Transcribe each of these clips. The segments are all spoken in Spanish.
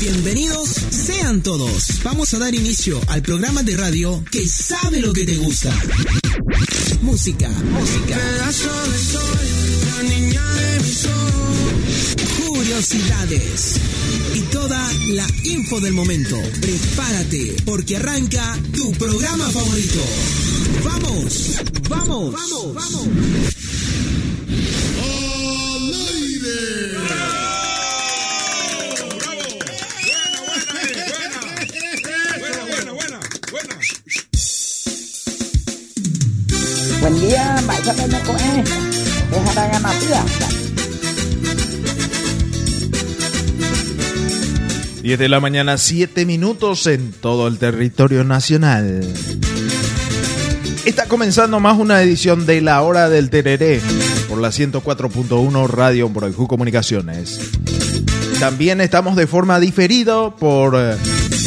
Bienvenidos sean todos. Vamos a dar inicio al programa de radio que sabe lo que te gusta. Música, música. Curiosidades y toda la info del momento. Prepárate porque arranca tu programa favorito. Vamos, vamos, vamos, vamos. Tía. 10 de la mañana, 7 minutos en todo el territorio nacional. Está comenzando más una edición de La Hora del Tereré por la 104.1 Radio Broijú Comunicaciones. También estamos de forma diferida por eh,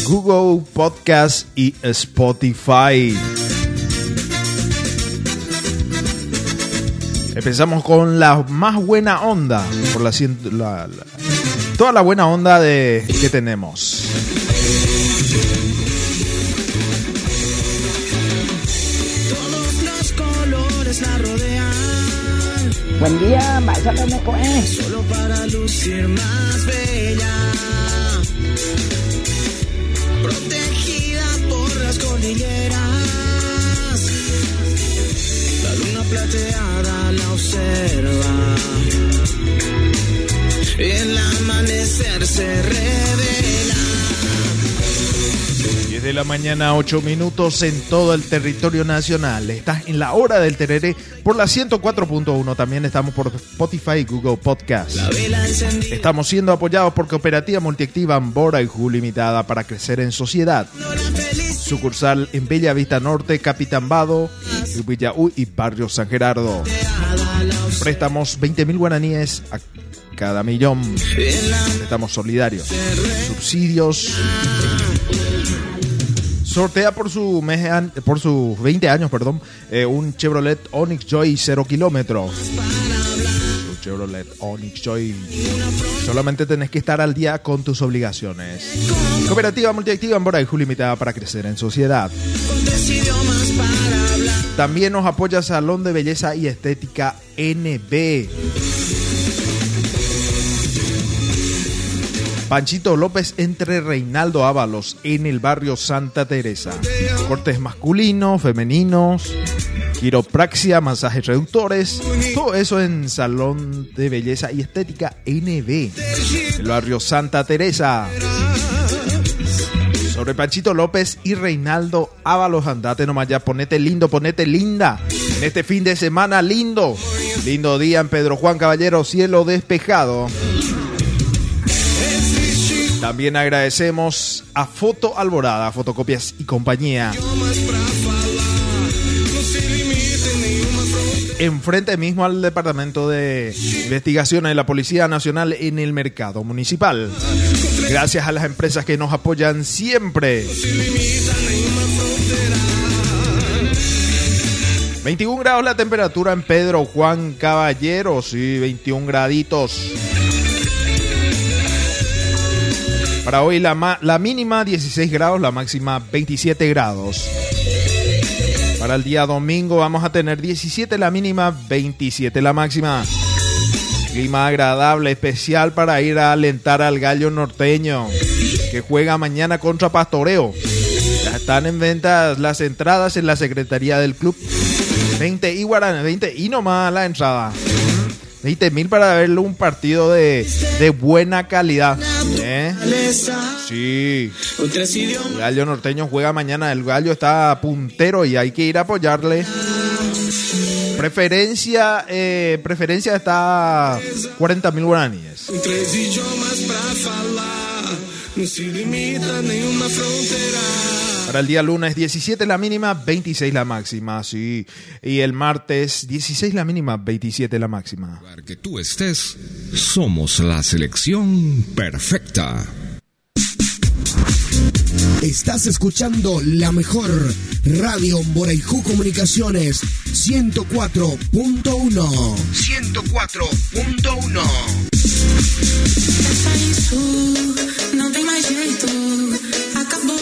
Google Podcast y Spotify. Empezamos con la más buena onda, por la, la- la- toda la buena onda de, que tenemos. Todos los colores la rodean, Buen día, Maisa Peneco, eh. solo para lucir más bella. Protegida por las cordilleras, plateada la observa. Y el amanecer se revela. 10 de la mañana, 8 minutos en todo el territorio nacional. Estás en la hora del tereré por la 104.1. También estamos por Spotify y Google Podcast. Estamos siendo apoyados por Cooperativa Multiactiva Ambora y Ju Limitada para crecer en sociedad. Sucursal en Bella Vista Norte, Capitán Vado, Villaú y Barrio San Gerardo. Préstamos 20 mil guaraníes a cada millón. Préstamos solidarios. Subsidios. Sortea por su mes por sus 20 años, perdón, eh, un Chevrolet Onix Joy 0 kilómetros. Chevrolet Onix Joy. Solamente tenés que estar al día con tus obligaciones. Cooperativa Multiactiva en Ju Limitada para crecer en sociedad. También nos apoya Salón de Belleza y Estética NB. Panchito López entre Reinaldo Ábalos en el barrio Santa Teresa. Cortes masculinos, femeninos, quiropraxia, masajes reductores, todo eso en Salón de Belleza y Estética NB, el barrio Santa Teresa. Sobre Panchito López y Reinaldo Ábalos, andate nomás ya, ponete lindo, ponete linda. En este fin de semana lindo. Lindo día en Pedro Juan Caballero, cielo despejado. También agradecemos a Foto Alborada, Fotocopias y Compañía. Enfrente mismo al Departamento de Investigaciones de la Policía Nacional en el Mercado Municipal. Gracias a las empresas que nos apoyan siempre. 21 grados la temperatura en Pedro Juan Caballero, sí, 21 graditos. Para hoy la, la mínima 16 grados, la máxima 27 grados. Para el día domingo vamos a tener 17 la mínima, 27 la máxima. Clima agradable, especial para ir a alentar al gallo norteño, que juega mañana contra Pastoreo. Ya están en venta las entradas en la secretaría del club. 20 y guaraná, 20 y nomás la entrada. 20 mil para verle un partido de, de buena calidad. ¿eh? Sí. El gallo norteño juega mañana. El gallo está puntero y hay que ir a apoyarle. Preferencia, eh, preferencia está 40 mil guaraníes. Três idiomas pra falar, não se limita a nenhuma fronteira. Para el día lunes 17 la mínima, 26 la máxima, sí. Y el martes 16 la mínima, 27 la máxima. que tú estés, somos la selección perfecta. Estás escuchando la mejor radio Boraiju Comunicações 104.1 104.1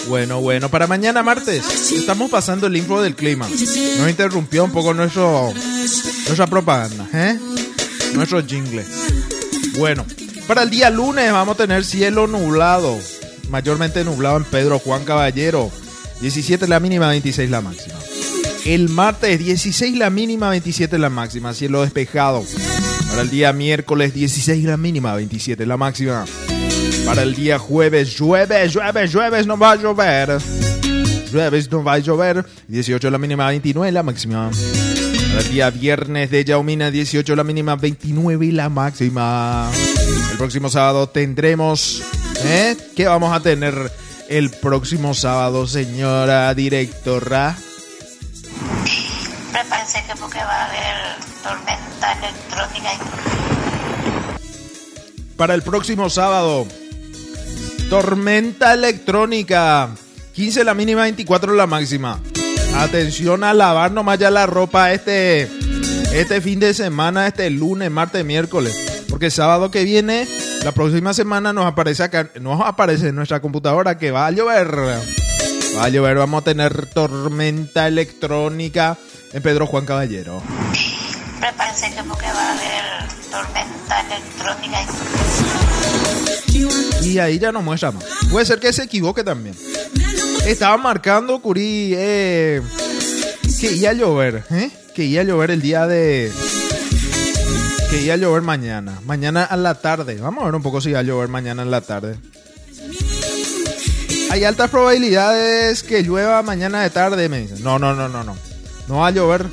Bueno, bueno, para mañana martes estamos pasando el info del clima. Nos interrumpió un poco nuestro, nuestra propaganda, ¿eh? Nuestro jingle. Bueno, para el día lunes vamos a tener cielo nublado, mayormente nublado en Pedro Juan Caballero. 17 la mínima, 26 la máxima. El martes 16 la mínima, 27 la máxima, cielo despejado. Para el día miércoles 16 la mínima, 27 la máxima. Para el día jueves llueve, llueve, llueve, no va a llover. Llueve, no va a llover. 18 la mínima, 29 la máxima. Para el día viernes de Yaumina, 18 la mínima, 29 la máxima. El próximo sábado tendremos... ¿eh? ¿Qué vamos a tener el próximo sábado, señora directora? Prepárense que porque va a haber tormenta electrónica. Para el próximo sábado, tormenta electrónica. 15 la mínima, 24 la máxima. Atención a lavar nomás ya la ropa este, este fin de semana, este lunes, martes, miércoles. Porque sábado que viene, la próxima semana nos aparece acá, nos aparece en nuestra computadora que va a llover. Va a llover, vamos a tener tormenta electrónica en Pedro Juan Caballero. Prepárense que porque va a haber tormenta electrónica. Y ahí ya no muestra más. Puede ser que se equivoque también. Estaba marcando Curí eh, que iba a llover, ¿eh? Que iba a llover el día de. Que iba a llover mañana. Mañana a la tarde. Vamos a ver un poco si va a llover mañana en la tarde. Hay altas probabilidades que llueva mañana de tarde, me dicen. No, no, no, no, no. No va a llover.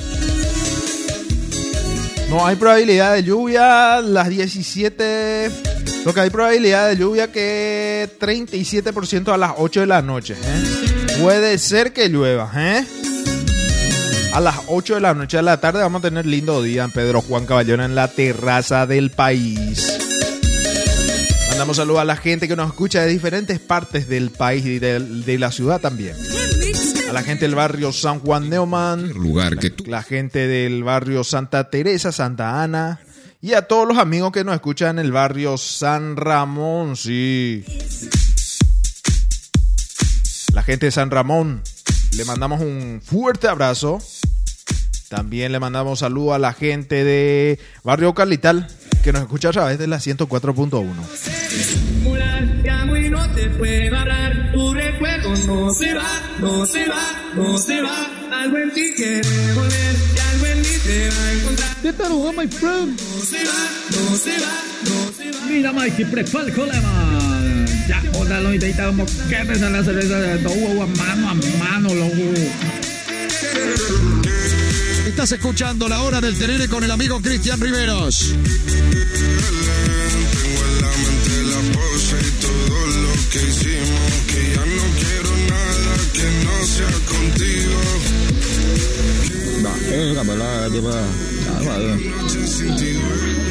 No hay probabilidad de lluvia. Las 17. Lo que hay probabilidad de lluvia que 37% a las 8 de la noche. ¿eh? Puede ser que llueva. ¿eh? A las 8 de la noche de la tarde vamos a tener lindo día en Pedro Juan Caballero en la terraza del país. Mandamos saludos a la gente que nos escucha de diferentes partes del país y de, de la ciudad también. A la gente del barrio San Juan Neumann. Lugar que tú. La gente del barrio Santa Teresa, Santa Ana. Y a todos los amigos que nos escuchan en el barrio San Ramón, sí. La gente de San Ramón, le mandamos un fuerte abrazo. También le mandamos saludo a la gente de Barrio Calital, que nos escucha a través de la 104.1. y no te puedo hablar. Tu recuerdo no se va, no se va, no se va. Algo en ti quiere volver y algo en te. Tervetuloa my friend. No se va, no se va, no se va. Mira Mikey, colema. Ya, hola, lo intentamos te sale la cerveza de todo mano a mano, loco. Estás escuchando la hora del tenere con el amigo Cristian Riveros. Es la verdad, que va. Ah, vale. Noche sin ti,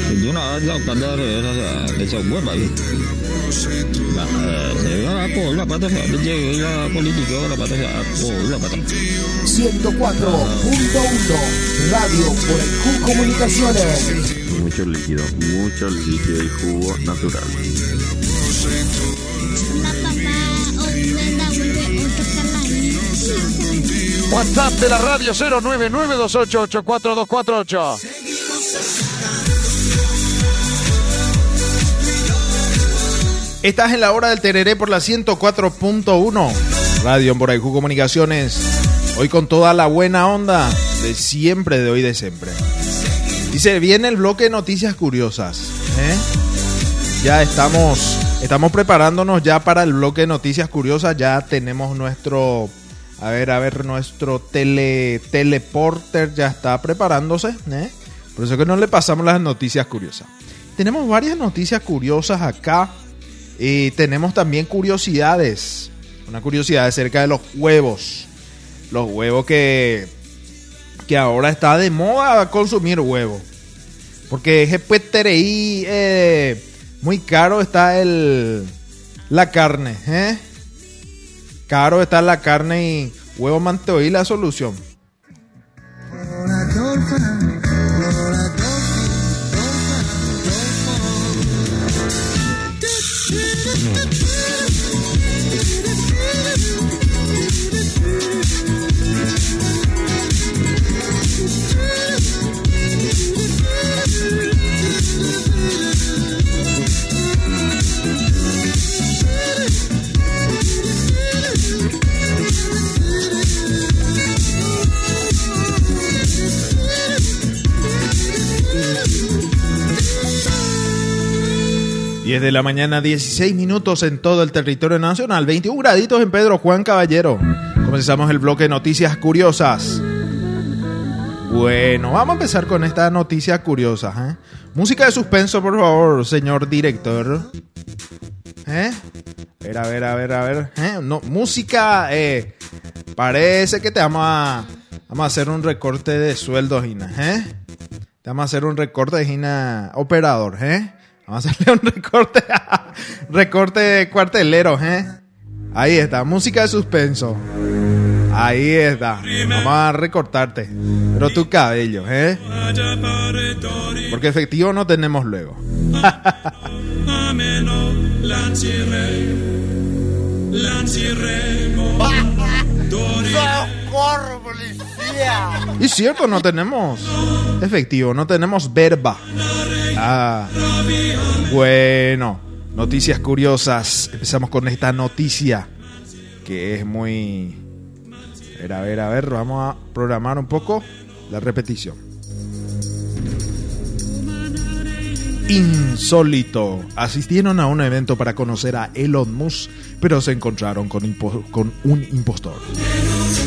Si tú no lo cambiar de esa buena, ¿vale? Se ve la por la pata, llega la política, la pata, por la pata. 104.1 Radio Boraiju Comunicaciones Mucho líquido, mucho líquido y jugo natural. WhatsApp de la radio 09928842448. Estás en la hora del Tereré por la 104.1 Radio en Comunicaciones. Hoy con toda la buena onda de siempre, de hoy, de siempre. Dice, viene el bloque de noticias curiosas. ¿eh? Ya estamos, estamos preparándonos ya para el bloque de noticias curiosas. Ya tenemos nuestro, a ver, a ver, nuestro tele, teleporter ya está preparándose. ¿eh? Por eso que no le pasamos las noticias curiosas. Tenemos varias noticias curiosas acá. Y tenemos también curiosidades. Una curiosidad acerca de los huevos. Los huevos que, que ahora está de moda consumir huevo. Porque es pues tereí, eh, muy caro está el, la carne. ¿eh? Caro está la carne y huevo manteo y la solución. De la mañana, 16 minutos en todo el territorio nacional, 21 graditos en Pedro Juan Caballero. Comenzamos el bloque de noticias curiosas. Bueno, vamos a empezar con esta noticia curiosa. ¿eh? Música de suspenso, por favor, señor director. ¿Eh? A ver, a ver, a ver, a ver. ¿eh? No, música, eh, parece que te vamos a, vamos a hacer un recorte de sueldos, Gina. ¿eh? Te vamos a hacer un recorte de Gina operador, ¿eh? Vamos a hacerle un recorte, recorte cuartelero, ¿eh? Ahí está, música de suspenso. Ahí está. Vamos a recortarte. Pero tu cabello, ¿eh? Porque efectivo no tenemos luego. Y cierto, no tenemos efectivo, no tenemos verba. Ah, bueno, noticias curiosas. Empezamos con esta noticia que es muy... A ver, a ver, a ver, vamos a programar un poco la repetición. Insólito. Asistieron a un evento para conocer a Elon Musk, pero se encontraron con, un impostor.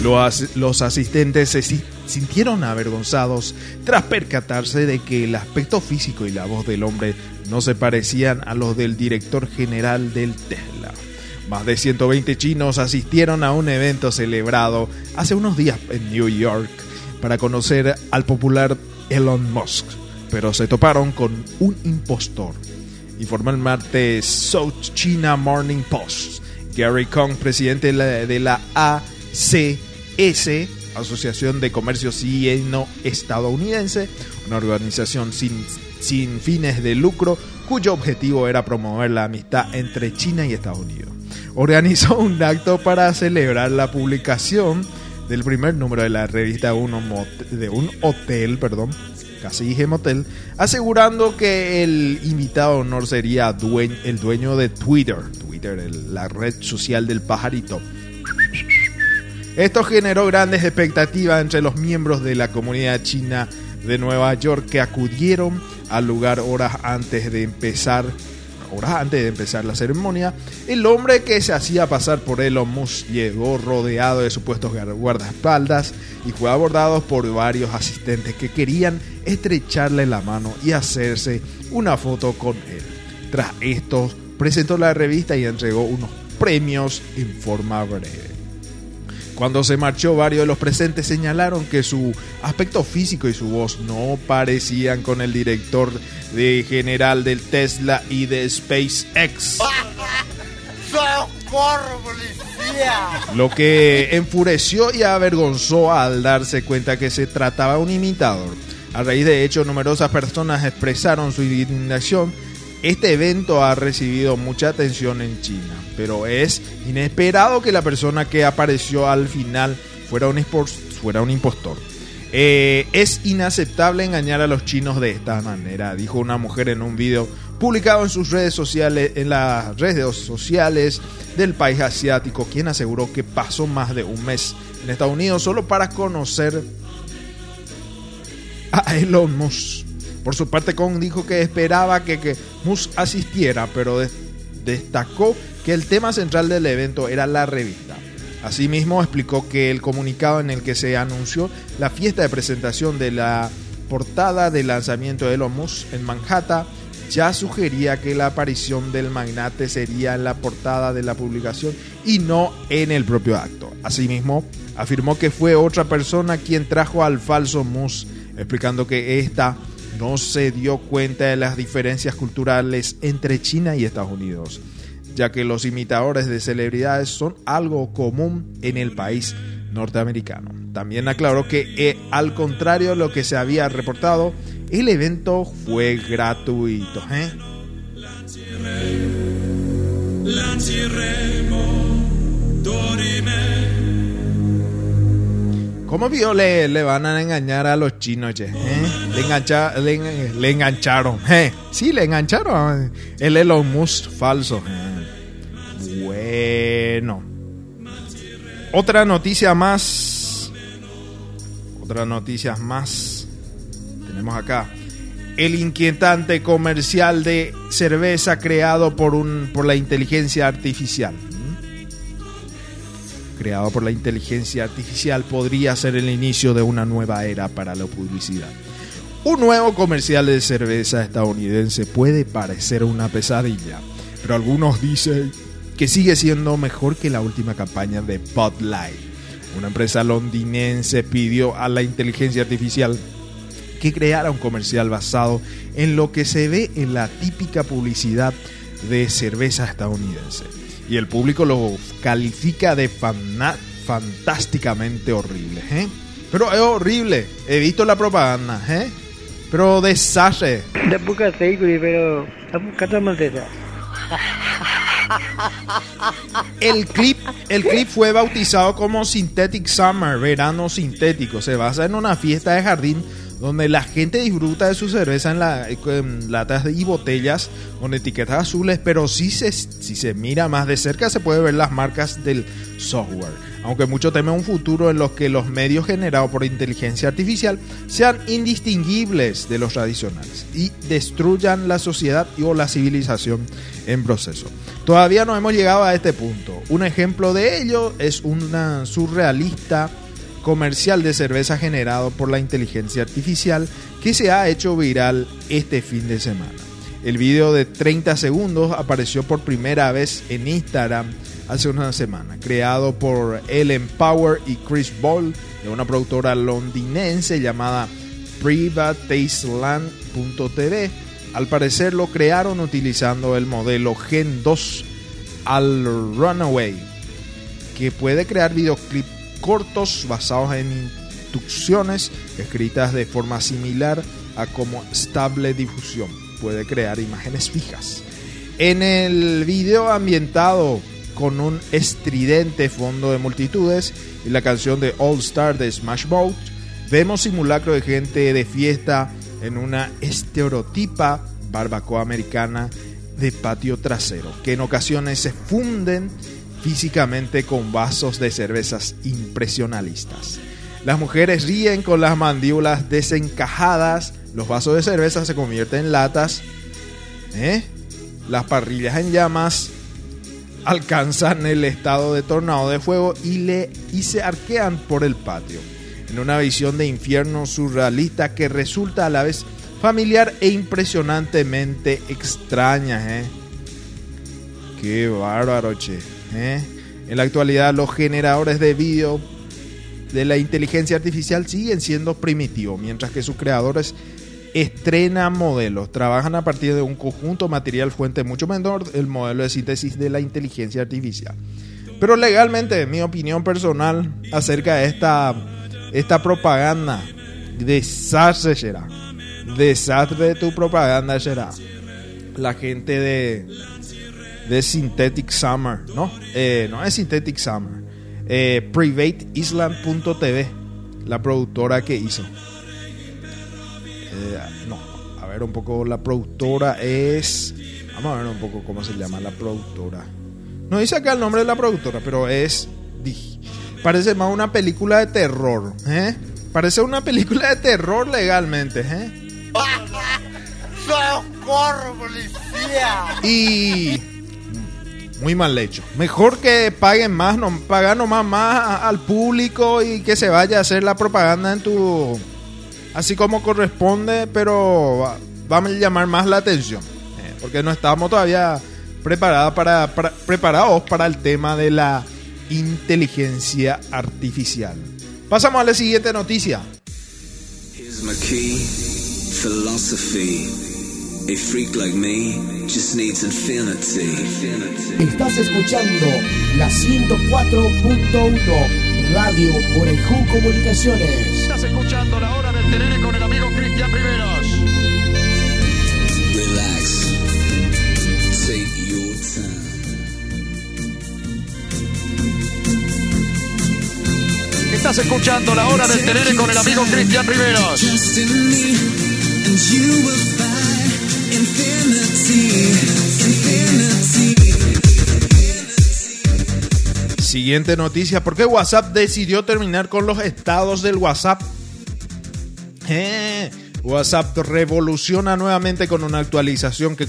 Los asistentes se sintieron avergonzados tras percatarse de que el aspecto físico y la voz del hombre no se parecían a los del director general del Tesla. Más de 120 chinos asistieron a un evento celebrado hace unos días en New York para conocer al popular Elon Musk, pero se toparon con un impostor. Informó el martes South China Morning Post. Gary Kong, presidente de la, ACS, Asociación de Comercio Cieno Estadounidense, una organización sin, sin fines de lucro cuyo objetivo era promover la amistad entre China y Estados Unidos. Organizó un acto para celebrar la publicación del primer número de la revista de un hotel, perdón, casi dije motel, asegurando que el invitado honor sería el dueño de Twitter, Twitter, la red social del pajarito. Esto generó grandes expectativas entre los miembros de la comunidad china de Nueva York que acudieron al lugar horas antes de empezar horas antes de empezar la ceremonia, el hombre que se hacía pasar por Elon Musk llegó rodeado de supuestos guardaespaldas y fue abordado por varios asistentes que querían estrecharle la mano y hacerse una foto con él. Tras esto, presentó la revista y entregó unos premios en forma breve. Cuando se marchó, varios de los presentes señalaron que su aspecto físico y su voz no parecían con el director de general del Tesla y de SpaceX. Lo que enfureció y avergonzó al darse cuenta que se trataba de un imitador. A raíz de hecho, numerosas personas expresaron su indignación este evento ha recibido mucha atención en China, pero es inesperado que la persona que apareció al final fuera un, impostor. Eh, es inaceptable engañar a los chinos de esta manera, dijo una mujer en un video publicado en sus redes sociales, en las redes sociales del país asiático, quien aseguró que pasó más de un mes en Estados Unidos solo para conocer a Elon Musk. Por su parte, Kong dijo que esperaba que, que Musk asistiera, pero destacó que el tema central del evento era la revista. Asimismo, explicó que el comunicado en el que se anunció la fiesta de presentación de la portada de lanzamiento de Elon Musk en Manhattan ya sugería que la aparición del magnate sería en la portada de la publicación y no en el propio acto. Asimismo, afirmó que fue otra persona quien trajo al falso Musk, explicando que esta no se dio cuenta de las diferencias culturales entre China y Estados Unidos. ya que los imitadores de celebridades son algo común en el país norteamericano. También aclaró que, eh, al contrario de lo que se había reportado, el evento fue gratuito. ¿eh? ¿Cómo vio le, le van a engañar a los chinos? che? ¿Eh? Le, engancha- le, en- le engancharon. ¿eh? Sí, le engancharon. El Elon Musk falso. Bueno. Otra noticia más. Otra noticia más. Tenemos acá. El inquietante comercial de cerveza creado por, un, por la inteligencia artificial. Creado por la inteligencia artificial podría ser el inicio de una nueva era para la publicidad. Un nuevo comercial de cerveza estadounidense puede parecer una pesadilla, pero algunos dicen que sigue siendo mejor que la última campaña de Bud Light. Una empresa londinense pidió a la inteligencia artificial que creara un comercial basado en lo que se ve en la típica publicidad de cerveza estadounidense. Y el público lo califica de fantásticamente horrible. ¿eh? Pero es horrible. He visto la propaganda. ¿eh? Pero desastre. Pero. El clip, el clip fue bautizado como Synthetic Summer, verano sintético. Se basa en una fiesta de jardín donde la gente disfruta de su cerveza en, la- latas y botellas con etiquetas azules, pero si se, si se mira más de cerca se puede ver las marcas del software. Aunque mucho temen un futuro en los que los medios generados por inteligencia artificial sean indistinguibles de los tradicionales y destruyan la sociedad y o la civilización en proceso. Todavía no hemos llegado a este punto. Un ejemplo de ello es una surrealista comercial de cerveza generado por la inteligencia artificial que se ha hecho viral este fin de semana. El video de 30 segundos apareció por primera vez en Instagram hace una semana, creado por Ellen Power y Chris Ball de una productora londinense llamada privatasteland.tv. Al parecer lo crearon utilizando el modelo Gen 2 al Runaway, que puede crear videoclips cortos basados en instrucciones escritas de forma similar a como Stable Difusión puede crear imágenes fijas. En el video ambientado con un estridente fondo de multitudes y la canción de All Star de Smash Mouth, vemos simulacro de gente de fiesta en una estereotipa barbacoa americana de patio trasero, que en ocasiones se funden físicamente con vasos de cervezas impresionalistas. Las mujeres ríen con las mandíbulas desencajadas, los vasos de cerveza se convierten en latas, ¿eh? las parrillas en llamas alcanzan el estado de tornado de fuego y, le, y se arquean por el patio, en una visión de infierno surrealista que resulta a la vez familiar e impresionantemente extraña. ¿eh? Qué bárbaro, che. ¿Eh? En la actualidad los generadores de vídeo de la inteligencia artificial siguen siendo primitivos, mientras que sus creadores estrenan modelos, trabajan a partir de un conjunto material fuente mucho menor, el modelo de síntesis de la inteligencia artificial. Pero legalmente, mi opinión personal acerca de esta, esta propaganda, desastre será. Desastre de tu propaganda será. La gente de, de Synthetic Summer, ¿no? Eh, no es Synthetic Summer. Eh, PrivateIsland.tv, la productora que hizo. Eh, no, a ver un poco, la productora es... Vamos a ver un poco cómo se llama la productora. No dice acá el nombre de la productora, pero es... Parece más una película de terror, ¿eh? Parece una película de terror legalmente, ¿eh? ¡Socorro, policía! Y muy mal hecho. Mejor que paguen más, no, pagar nomás más al público y que se vaya a hacer la propaganda en tu así como corresponde, pero va- vamos a llamar más la atención, eh, porque no estamos todavía preparados para, para- preparados para el tema de la inteligencia artificial. Pasamos a la siguiente noticia. Here's my key, philosophy. A freak like me just needs infinity. Estás escuchando la 104.1 Radio Orejú Comunicaciones. Estás escuchando la hora del tenere con el amigo Cristian Riveros. Relax. Take your time. Estás escuchando la hora del tenere con el amigo Cristian Riveros. Siguiente noticia, ¿por qué WhatsApp decidió terminar con los estados del WhatsApp? Eh, WhatsApp revoluciona nuevamente con una actualización que,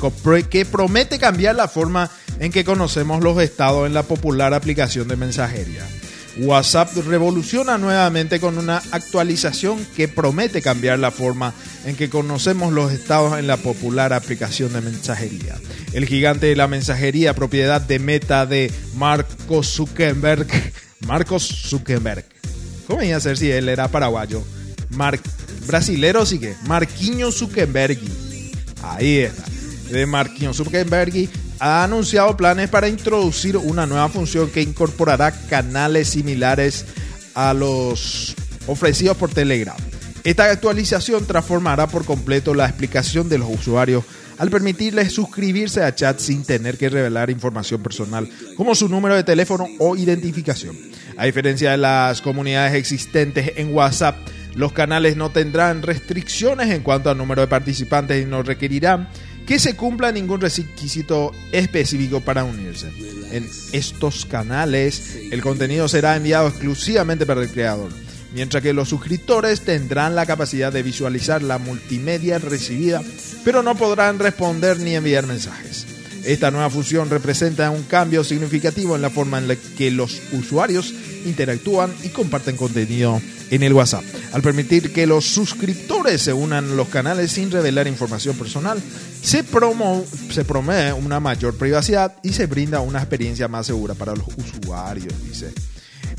promete cambiar la forma en que conocemos los estados en la popular aplicación de mensajería. WhatsApp revoluciona nuevamente con una actualización que promete cambiar la forma en que conocemos los estados en la popular aplicación de mensajería. El gigante de la mensajería, propiedad de Meta de Marcos Zuckerberg. Marcos Zuckerberg. ¿Cómo iba a ser si él era paraguayo? Mar brasilero sí que. Marquinhos Zuckerberg. Ahí está. De Marquinhos Zuckerberg ha anunciado planes para introducir una nueva función que incorporará canales similares a los ofrecidos por Telegram. Esta actualización transformará por completo la explicación de los usuarios al permitirles suscribirse a chat sin tener que revelar información personal como su número de teléfono o identificación. A diferencia de las comunidades existentes en WhatsApp, los canales no tendrán restricciones en cuanto al número de participantes y no requerirán que se cumpla ningún requisito específico para unirse. En estos canales, el contenido será enviado exclusivamente para el creador, mientras que los suscriptores tendrán la capacidad de visualizar la multimedia recibida, pero no podrán responder ni enviar mensajes. Esta nueva función representa un cambio significativo en la forma en la que los usuarios interactúan y comparten contenido en el WhatsApp. Al permitir que los suscriptores se unan a los canales sin revelar información personal, se, promueve una mayor privacidad y se brinda una experiencia más segura para los usuarios, dice.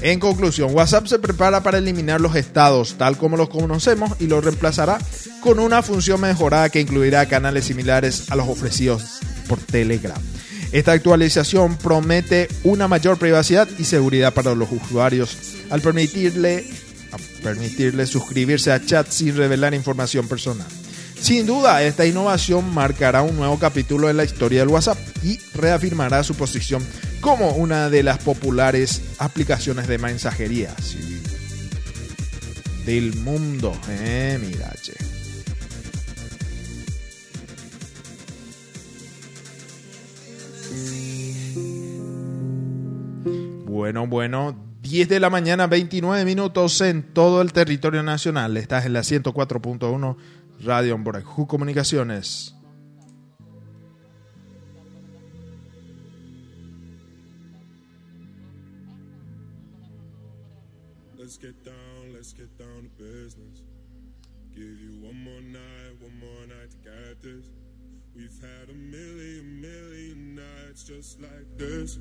En conclusión, WhatsApp se prepara para eliminar los estados tal como los conocemos y lo reemplazará con una función mejorada que incluirá canales similares a los ofrecidos por Telegram. Esta actualización promete una mayor privacidad y seguridad para los usuarios al permitirle, permitirle suscribirse a chats sin revelar información personal. Sin duda, esta innovación marcará un nuevo capítulo en la historia del WhatsApp y reafirmará su posición como una de las populares aplicaciones de mensajería sí, del mundo. Eh, mira, che. Bueno, bueno, 10 de la mañana, 29 minutos en todo el territorio nacional. Estás en la 104.1 Radio Amborajú Comunicaciones. Let's get down, let's get down to business. Give you one more night, one more night to get this. We've had a million, million nights just like this.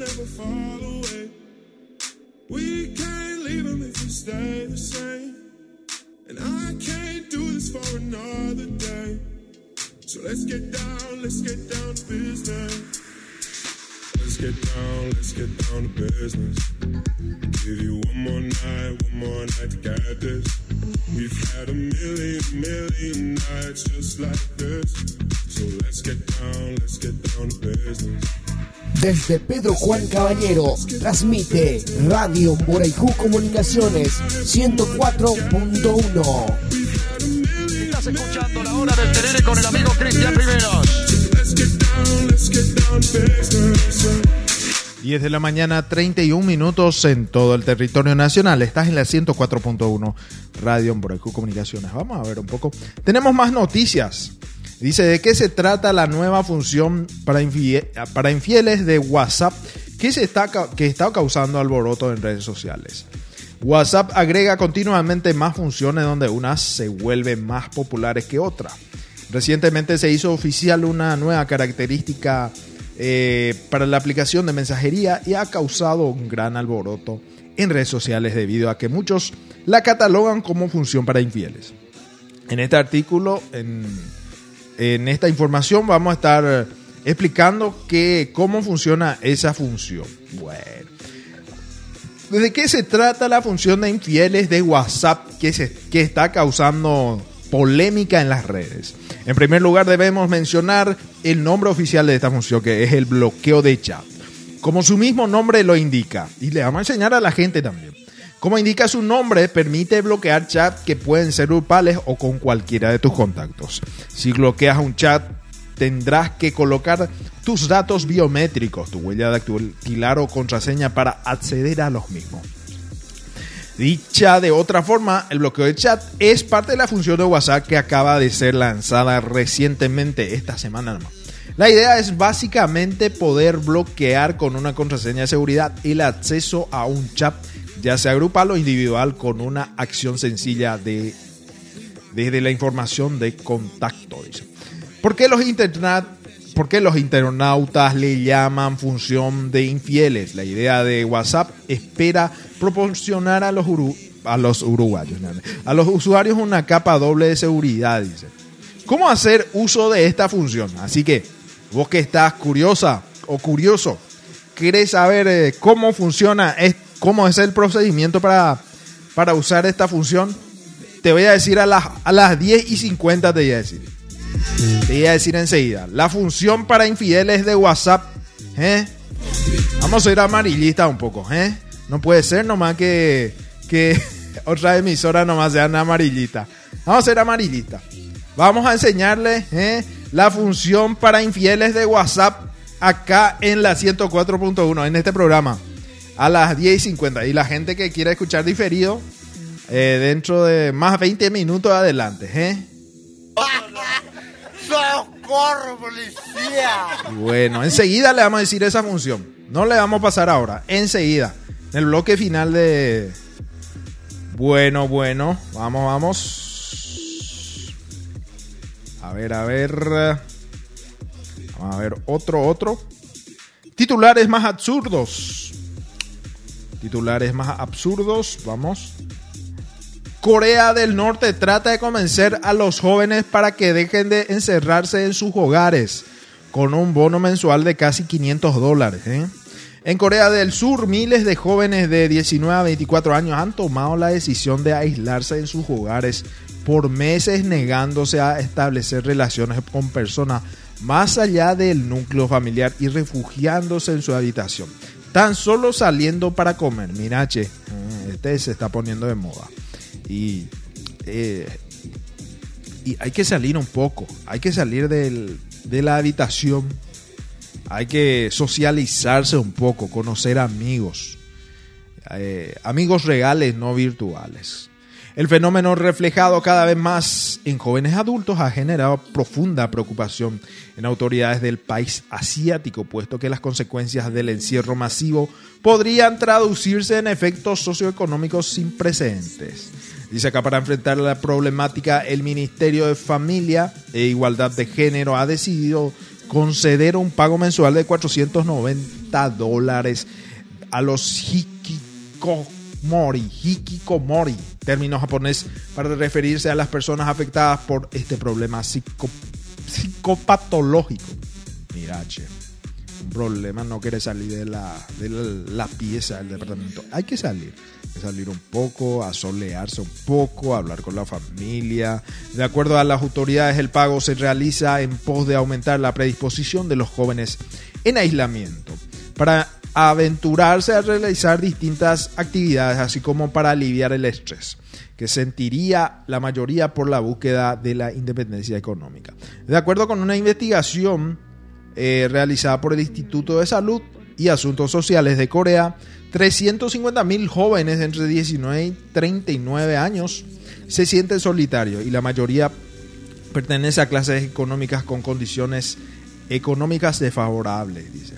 Dreams we had don't ever fall away. We can't leave them if you stay the same. And I can't do this for another day. So let's get down, let's get down to business. Let's get down, let's get down to business. Give you one more night, one more night to get this. We've had a million, million nights just like this. So let's get down, let's get down to business. Desde Pedro Juan Caballero, transmite Radio Moraiju Comunicaciones 104.1. Estás escuchando la hora del tenere con el amigo Cristian Riveros. 10 de la mañana, 31 minutos en todo el territorio nacional. Estás en la 104.1 Radio Emborecu Comunicaciones. Vamos a ver un poco. Tenemos más noticias. Dice de qué se trata la nueva función para, para infieles de WhatsApp que, se está, que está causando alboroto en redes sociales. WhatsApp agrega continuamente más funciones donde unas se vuelven más populares que otras. Recientemente se hizo oficial una nueva característica eh, para la aplicación de mensajería y ha causado un gran alboroto en redes sociales debido a que muchos la catalogan como función para infieles. En este artículo, en, esta información, vamos a estar explicando cómo funciona esa función. Bueno. ¿De qué se trata la función de infieles de WhatsApp que, que está causando polémica en las redes? En primer lugar debemos mencionar el nombre oficial de esta función que es el bloqueo de chat. Como su mismo nombre lo indica, y le vamos a enseñar a la gente también. Como indica su nombre, permite bloquear chats que pueden ser grupales o con cualquiera de tus contactos. Si bloqueas un chat, tendrás que colocar tus datos biométricos, tu huella dactilar o contraseña para acceder a los mismos. Dicha de otra forma, el bloqueo de chat es parte de la función de WhatsApp que acaba de ser lanzada recientemente esta semana. La idea es básicamente poder bloquear con una contraseña de seguridad el acceso a un chat, ya sea grupal o individual, con una acción sencilla de desde la información de contacto. ¿Por qué los internet ¿Por qué los internautas le llaman función de infieles? La idea de WhatsApp espera proporcionar a los, uru- a los uruguayos, a los usuarios una capa doble de seguridad, dice. ¿Cómo hacer uso de esta función? Así que, vos que estás curiosa o curioso, querés saber eh, cómo funciona, es, cómo es el procedimiento para, para usar esta función, te voy a decir a las, a las 10 y 50 te voy a decir. Te voy a decir enseguida. La función para infieles de WhatsApp. ¿eh? Vamos a ser amarillistas un poco. ¿eh? No puede ser nomás que, que otra emisora nomás sean amarillistas. Vamos a ser amarillistas. Vamos a enseñarles ¿eh? la función para infieles de WhatsApp acá en la 104.1, en este programa. A las 10 y 50. Y la gente que quiera escuchar diferido, eh, dentro de más 20 minutos adelante. ¿eh? ¡Socorro, policía! Bueno, enseguida le vamos a decir esa función. No le vamos a pasar ahora. Enseguida. En el bloque final de. Bueno, bueno. Vamos, vamos. A ver, a ver. Vamos a ver otro, otro. Titulares más absurdos. Titulares más absurdos. Vamos. Corea del Norte trata de convencer a los jóvenes para que dejen de encerrarse en sus hogares con un bono mensual de casi 500 dólares. ¿eh? En Corea del Sur, miles de jóvenes de 19 a 24 años han tomado la decisión de aislarse en sus hogares por meses negándose a establecer relaciones con personas más allá del núcleo familiar y refugiándose en su habitación. Tan solo saliendo para comer. Mira, che, eh, este se está poniendo de moda. Y, eh, y hay que salir un poco, hay que salir de la habitación, hay que socializarse un poco, conocer amigos, eh, amigos reales, no virtuales. El fenómeno reflejado cada vez más en jóvenes adultos ha generado profunda preocupación en autoridades del país asiático, puesto que las consecuencias del encierro masivo podrían traducirse en efectos socioeconómicos sin precedentes. Dice acá, para enfrentar la problemática, el Ministerio de Familia e Igualdad de Género ha decidido conceder un pago mensual de 490 dólares a los hiki- hikikomori, hikikomori, término japonés para referirse a las personas afectadas por este problema psico- psicopatológico. Mira, che, un problema no quiere salir de la, de la, pieza del departamento. Hay que salir, salir un poco, a solearse un poco, a hablar con la familia. De acuerdo a las autoridades, el pago se realiza en pos de aumentar la predisposición de los jóvenes en aislamiento para aventurarse a realizar distintas actividades, así como para aliviar el estrés que sentiría la mayoría por la búsqueda de la independencia económica. De acuerdo con una investigación eh, realizada por el Instituto de Salud y Asuntos Sociales de Corea, 350.000 jóvenes entre 19 y 39 años se sienten solitarios y la mayoría pertenece a clases económicas con condiciones económicas desfavorables, dice.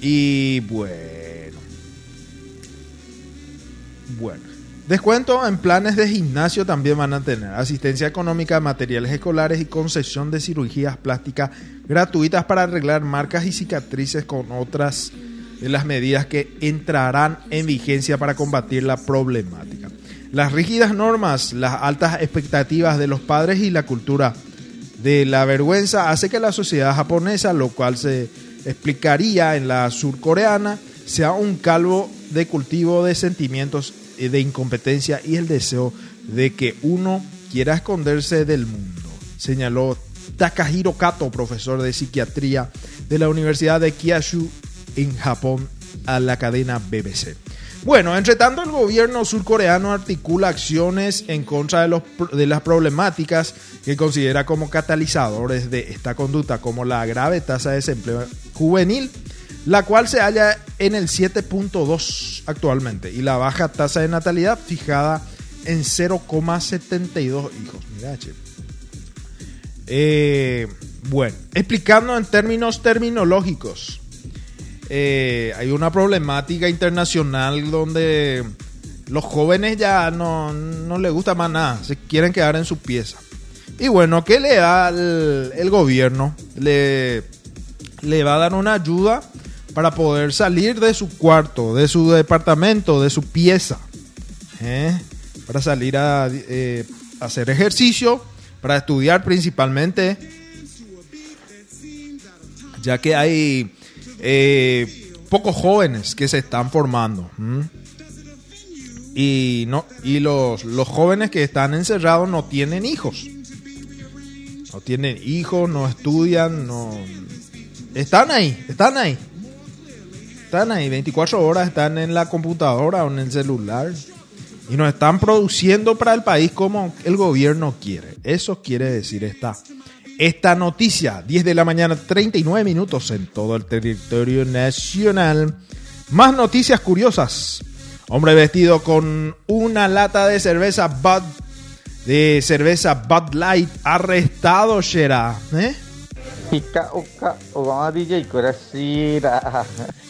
Y bueno. Bueno. Descuento en planes de gimnasio también van a tener. Asistencia económica, materiales escolares y concesión de cirugías plásticas gratuitas para arreglar marcas y cicatrices con otras de las medidas que entrarán en vigencia para combatir la problemática. Las rígidas normas, las altas expectativas de los padres y la cultura de la vergüenza hace que la sociedad japonesa, lo cual se explicaría en la surcoreana, sea un calvo de cultivo de sentimientos eh, de incompetencia y el deseo de que uno quiera esconderse del mundo, señaló Takahiro Kato, profesor de psiquiatría de la Universidad de Kyushu en Japón a la cadena BBC. Bueno, entre tanto el gobierno surcoreano articula acciones en contra de, los, de las problemáticas que considera como catalizadores de esta conducta, como la grave tasa de desempleo juvenil, la cual se halla en el 7.2 actualmente, y la baja tasa de natalidad fijada en 0,72 hijos. Mira, che. Eh, bueno, explicando en términos terminológicos, eh, hay una problemática internacional donde los jóvenes ya no, no les gusta más nada, se quieren quedar en su pieza. Y bueno, ¿qué le da el, gobierno? Le, le va a dar una ayuda para poder salir de su cuarto, de su departamento, de su pieza. ¿eh? Para salir a eh, hacer ejercicio, para estudiar principalmente, ya que hay eh, pocos jóvenes que se están formando. Y, no, y los, los jóvenes que están encerrados no tienen hijos. No tienen hijos, no estudian, no... Están ahí, están ahí. Están ahí, 24 horas están en la computadora o en el celular. Y nos están produciendo para el país como el gobierno quiere. Eso quiere decir esta, esta noticia. 10 de la mañana, 39 minutos en todo el territorio nacional. Más noticias curiosas. Hombre vestido con una lata de cerveza Bud, de cerveza Bud Light, arrestado, Shera. ¿Eh?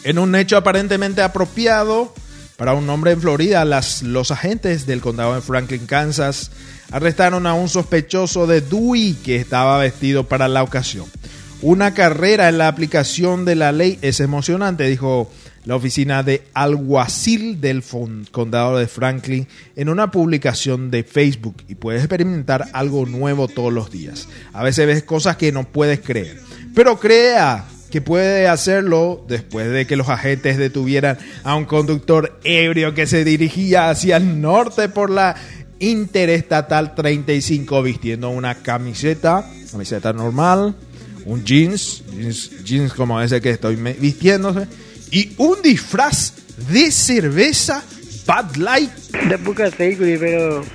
En un hecho aparentemente apropiado para un hombre en Florida, las, los agentes del condado de Franklin, Kansas, arrestaron a un sospechoso de Dewey que estaba vestido para la ocasión. Una carrera en la aplicación de la ley es emocionante, dijo la oficina de alguacil del condado de Franklin en una publicación de Facebook y puedes experimentar algo nuevo todos los días. A veces ves cosas que no puedes creer, pero crea que puede hacerlo después de que los agentes detuvieran a un conductor ebrio que se dirigía hacia el norte por la Interestatal 35 vistiendo una camiseta, camiseta normal, un jeans, jeans, jeans como ese que estoy vistiéndose y un disfraz de cerveza Bud Light. Pero.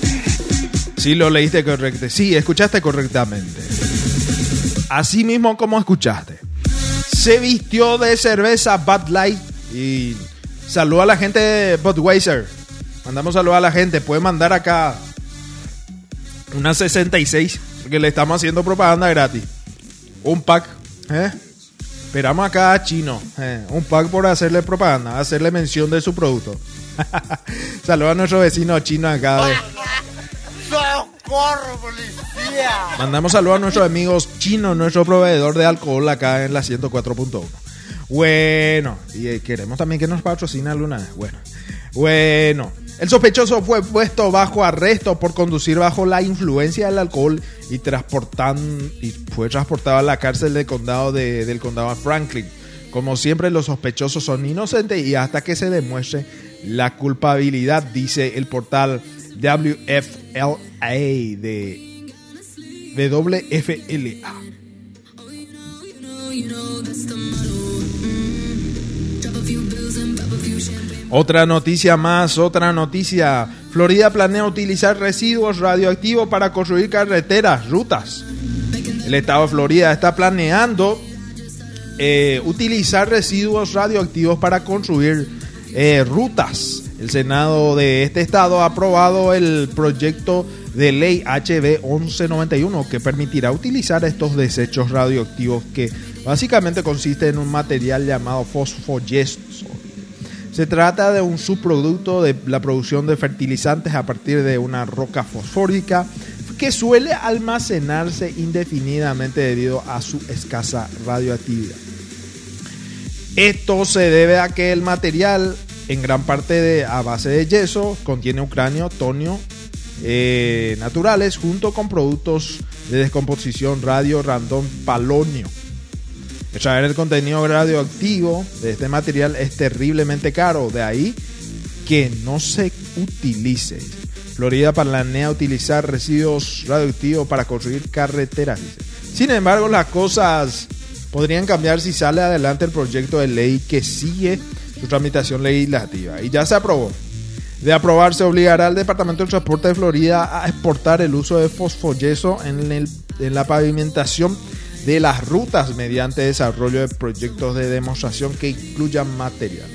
Sí, lo leíste correcto. Sí, escuchaste correctamente. Así mismo como escuchaste. Se vistió de cerveza Bud Light y saludó a la gente de Budweiser. Mandamos saludos a la gente. Puede mandar acá una 66 porque le estamos haciendo propaganda gratis. Un pack. ¿eh? Esperamos acá a Chino. ¿eh? Un pack por hacerle propaganda, hacerle mención de su producto. Saludos a nuestro vecino chino acá. De... ¡Socorro, policía! Mandamos saludos a nuestros amigos chinos, nuestro proveedor de alcohol acá en la 104.1. Bueno, y eh, queremos también que nos patrocine alguna vez. Bueno, bueno. El sospechoso fue puesto bajo arresto por conducir bajo la influencia del alcohol y, transportan, y fue transportado a la cárcel del condado de, del condado de Franklin. Como siempre, los sospechosos son inocentes y hasta que se demuestre la culpabilidad, dice el portal WFLA de WFLA. Otra noticia más, otra noticia. Florida planea utilizar residuos radioactivos para construir carreteras, rutas. El estado de Florida está planeando eh, utilizar residuos radioactivos para construir eh, rutas. El Senado de este estado ha aprobado el proyecto de ley HB 1191 que permitirá utilizar estos desechos radioactivos que básicamente consiste en un material llamado fosfoyeso. Se trata de un subproducto de la producción de fertilizantes a partir de una roca fosfórica que suele almacenarse indefinidamente debido a su escasa radioactividad. Esto se debe a que el material, en gran parte de, a base de yeso, contiene ucranio, tonio eh, naturales junto con productos de descomposición radio random palonio. Extraer el contenido radioactivo de este material es terriblemente caro, de ahí que no se utilice. Florida planea utilizar residuos radioactivos para construir carreteras. Sin embargo, las cosas podrían cambiar si sale adelante el proyecto de ley que sigue su tramitación legislativa. Y ya se aprobó. De aprobarse, obligará al Departamento de Transporte de Florida a exportar el uso de fosfoyeso en, el, en la pavimentación de las rutas mediante desarrollo de proyectos de demostración que incluyan material.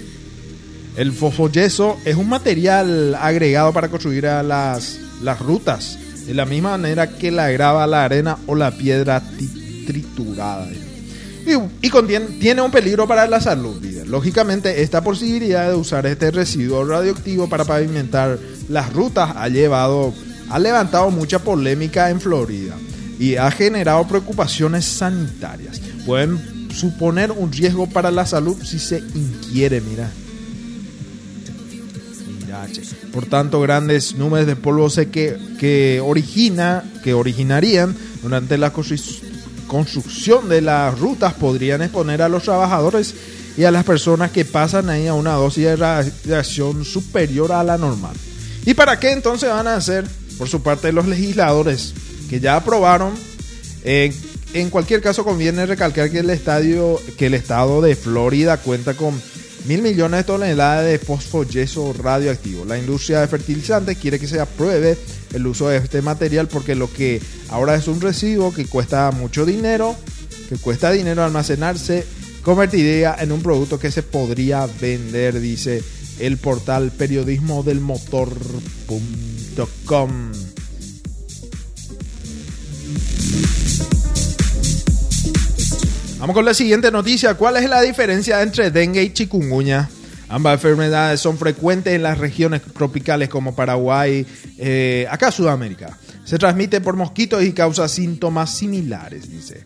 El fosfoyeso es un material agregado para construir a las, las rutas, de la misma manera que la grava, la arena o la piedra triturada. Y, y tiene un peligro para la salud. Lógicamente, esta posibilidad de usar este residuo radioactivo para pavimentar las rutas ha llevado, ha levantado mucha polémica en Florida y ha generado preocupaciones sanitarias. Pueden suponer un riesgo para la salud si se inquiere, mira. Por tanto, grandes números de polvo que, que, origina, que originarían durante la construcción de las rutas podrían exponer a los trabajadores y a las personas que pasan ahí a una dosis de radiación superior a la normal. ¿Y para qué entonces van a hacer, por su parte, los legisladores que ya aprobaron. en cualquier caso, conviene recalcar que el, estadio, que el estado de Florida cuenta con mil millones de toneladas de fosfoyeso radioactivo. La industria de fertilizantes quiere que se apruebe el uso de este material porque lo que ahora es un residuo que cuesta mucho dinero, que cuesta dinero almacenarse, convertiría en un producto que se podría vender, dice el portal periodismo del motor.com. Vamos con la siguiente noticia. ¿Cuál es la diferencia entre dengue y chikungunya? Ambas enfermedades son frecuentes en las regiones tropicales como Paraguay, eh, acá Sudamérica. Se transmite por mosquitos y causa síntomas similares, dice.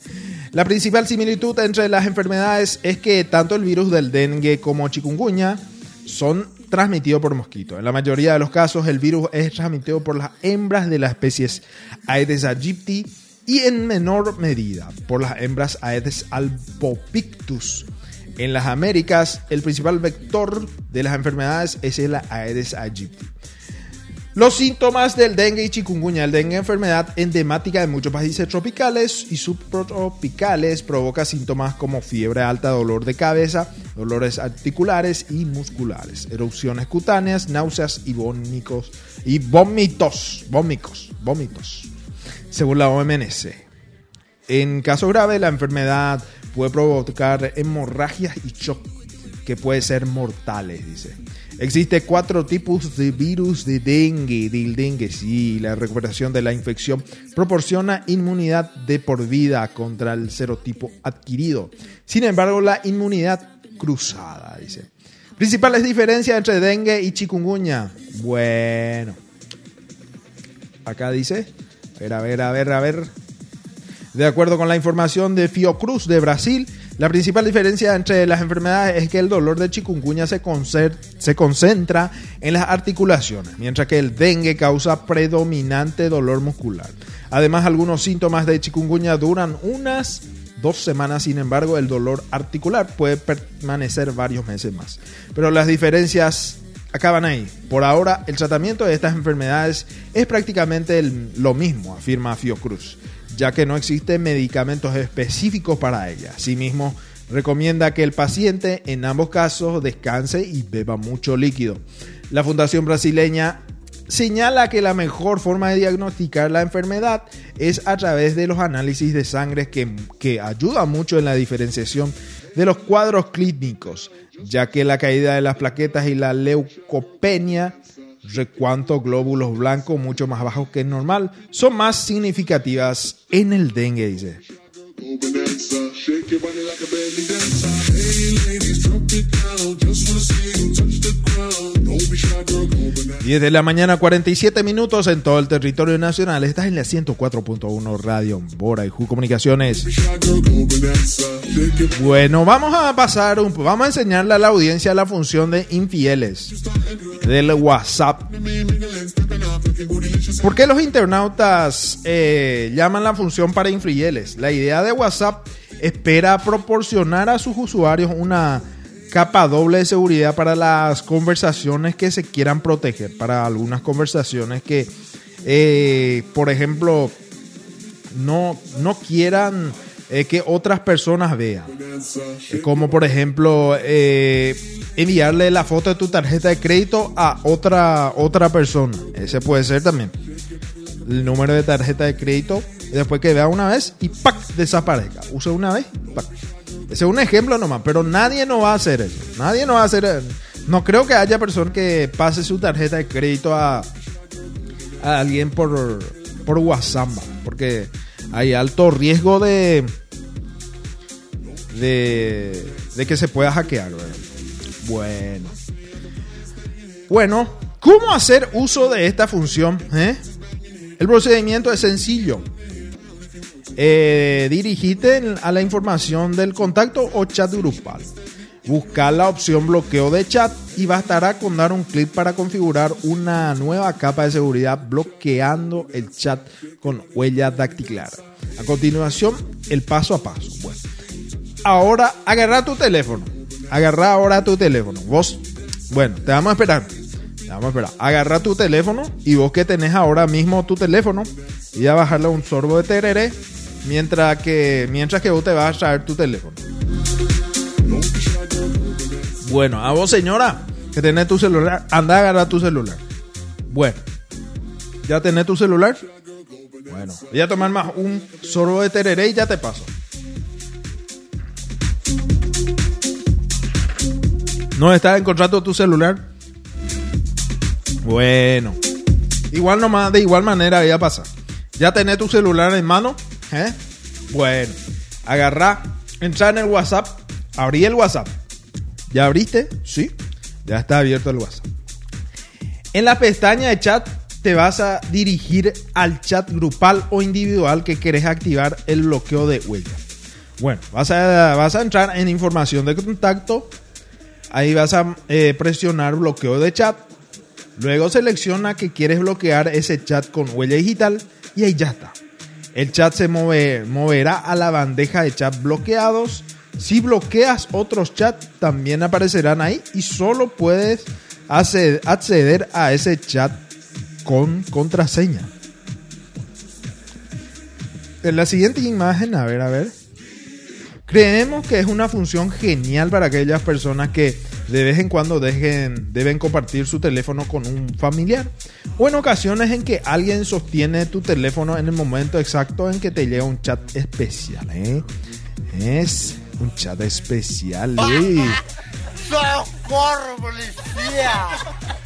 La principal similitud entre las enfermedades es que tanto el virus del dengue como chikungunya son transmitidos por mosquitos. En la mayoría de los casos, el virus es transmitido por las hembras de las especies Aedes aegypti y en menor medida por las hembras Aedes albopictus. En las Américas, el principal vector de las enfermedades es el Aedes aegypti. Los síntomas del dengue y chikungunya. El dengue, enfermedad endemática de muchos países tropicales y subtropicales, provoca síntomas como fiebre alta, dolor de cabeza, dolores articulares y musculares, erupciones cutáneas, náuseas y vómicos y vómitos, vómicos, vómitos según la OMS. En caso grave, la enfermedad puede provocar hemorragias y shock que pueden ser mortales, dice. Existe cuatro tipos de virus de dengue, del dengue, sí, la recuperación de la infección proporciona inmunidad de por vida contra el serotipo adquirido. Sin embargo, la inmunidad cruzada, dice. Principales diferencias entre dengue y chikungunya. Bueno, acá dice, ver, a ver, a ver, a ver. De acuerdo con la información de Fiocruz de Brasil, la principal diferencia entre las enfermedades es que el dolor de chikungunya se, se concentra en las articulaciones, mientras que el dengue causa predominante dolor muscular. Además, algunos síntomas de chikungunya duran unas dos semanas, sin embargo, el dolor articular puede permanecer varios meses más. Pero las diferencias acaban ahí. Por ahora, el tratamiento de estas enfermedades es prácticamente lo mismo, afirma Fiocruz, ya que no existen medicamentos específicos para ella. Asimismo, recomienda que el paciente en ambos casos descanse y beba mucho líquido. La Fundación Brasileña señala que la mejor forma de diagnosticar la enfermedad es a través de los análisis de sangre que, que ayuda mucho en la diferenciación de los cuadros clínicos, ya que la caída de las plaquetas y la leucopenia, recuanto glóbulos blancos mucho más bajos que el normal, son más significativas en el dengue. 10 de la mañana, 47 minutos en todo el territorio nacional. Estás en la 104.1 Radio Bora y Ju Comunicaciones. Bueno, vamos a pasar un vamos a enseñarle a la audiencia la función de infieles del WhatsApp. ¿Por qué los internautas eh, llaman la función para infieles? La idea de WhatsApp espera proporcionar a sus usuarios una capa doble de seguridad para las conversaciones que se quieran proteger, para algunas conversaciones que, eh, por ejemplo, no, no quieran eh, que otras personas vean. Eh, Como por ejemplo eh, enviarle la foto de tu tarjeta de crédito a otra, otra persona. Ese puede ser también. El número de tarjeta de crédito. y Después que vea una vez y ¡pac! desaparezca. Use una vez. ¡pac! Ese es un ejemplo nomás. Pero nadie no va a hacer eso. Nadie no va a hacer eh, No creo que haya persona que pase su tarjeta de crédito a, a alguien por, por WhatsApp. Porque hay alto riesgo de, de, de que se pueda hackear. ¿verdad? Bueno. Bueno, ¿cómo hacer uso de esta función? eh? El procedimiento es sencillo. Eh, dirigite a la información del contacto o chat grupal. Buscar la opción bloqueo de chat y bastará con dar un clic para configurar una nueva capa de seguridad bloqueando el chat con huella dactilar. A continuación, el paso a paso. Bueno, ahora agarra tu teléfono. Agarra ahora tu teléfono. Vos, bueno, te vamos a esperar. Te vamos a esperar. Agarra tu teléfono y vos que tenés ahora mismo tu teléfono y a bajarle un sorbo de tereré mientras que, mientras que vos te vas a traer tu teléfono. Bueno, a vos señora que tenés tu celular, anda a agarrar tu celular. Bueno, ¿ya tenés tu celular? Bueno, voy a tomar más un sorbo de tereré y ya te paso. ¿No estás encontrando tu celular? Bueno, igual nomás, de igual manera voy a pasar. ¿Ya tenés tu celular en mano? ¿Eh? Bueno, agarrá, entra en el WhatsApp, abrí el WhatsApp. ¿Ya abriste? Sí, ya está abierto el WhatsApp. En la pestaña de chat te vas a dirigir al chat grupal o individual que querés activar el bloqueo de huella. Bueno, vas a, vas a entrar en información de contacto. Ahí vas a eh, presionar bloqueo de chat. Luego selecciona que quieres bloquear ese chat con huella digital y ahí ya está. El chat se move- moverá a la bandeja de chat bloqueados. Si bloqueas otros chats, también aparecerán ahí y solo puedes acced- acceder a ese chat con contraseña. En la siguiente imagen, a ver, a ver. Creemos que es una función genial para aquellas personas que de vez en cuando dejen, deben compartir su teléfono con un familiar. O en ocasiones en que alguien sostiene tu teléfono en el momento exacto en que te llega un chat especial. ¿eh? Es un chat especial. ¿eh?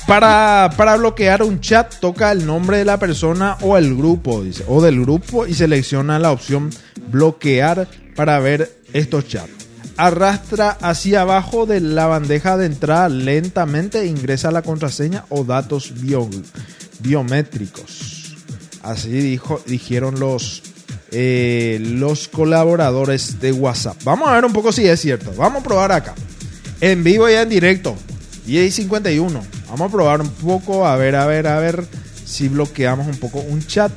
Para, para bloquear un chat, toca el nombre de la persona o el grupo, dice, o del grupo y selecciona la opción bloquear para ver estos chats. Arrastra hacia abajo de la bandeja de entrada lentamente e ingresa la contraseña o datos bio- biométricos. Así dijo, dijeron los, eh, los colaboradores de WhatsApp. Vamos a ver un poco si es cierto. Vamos a probar acá. En vivo y en directo. Y hay 51. Vamos a probar un poco. A ver, a ver, a ver si bloqueamos un poco un chat.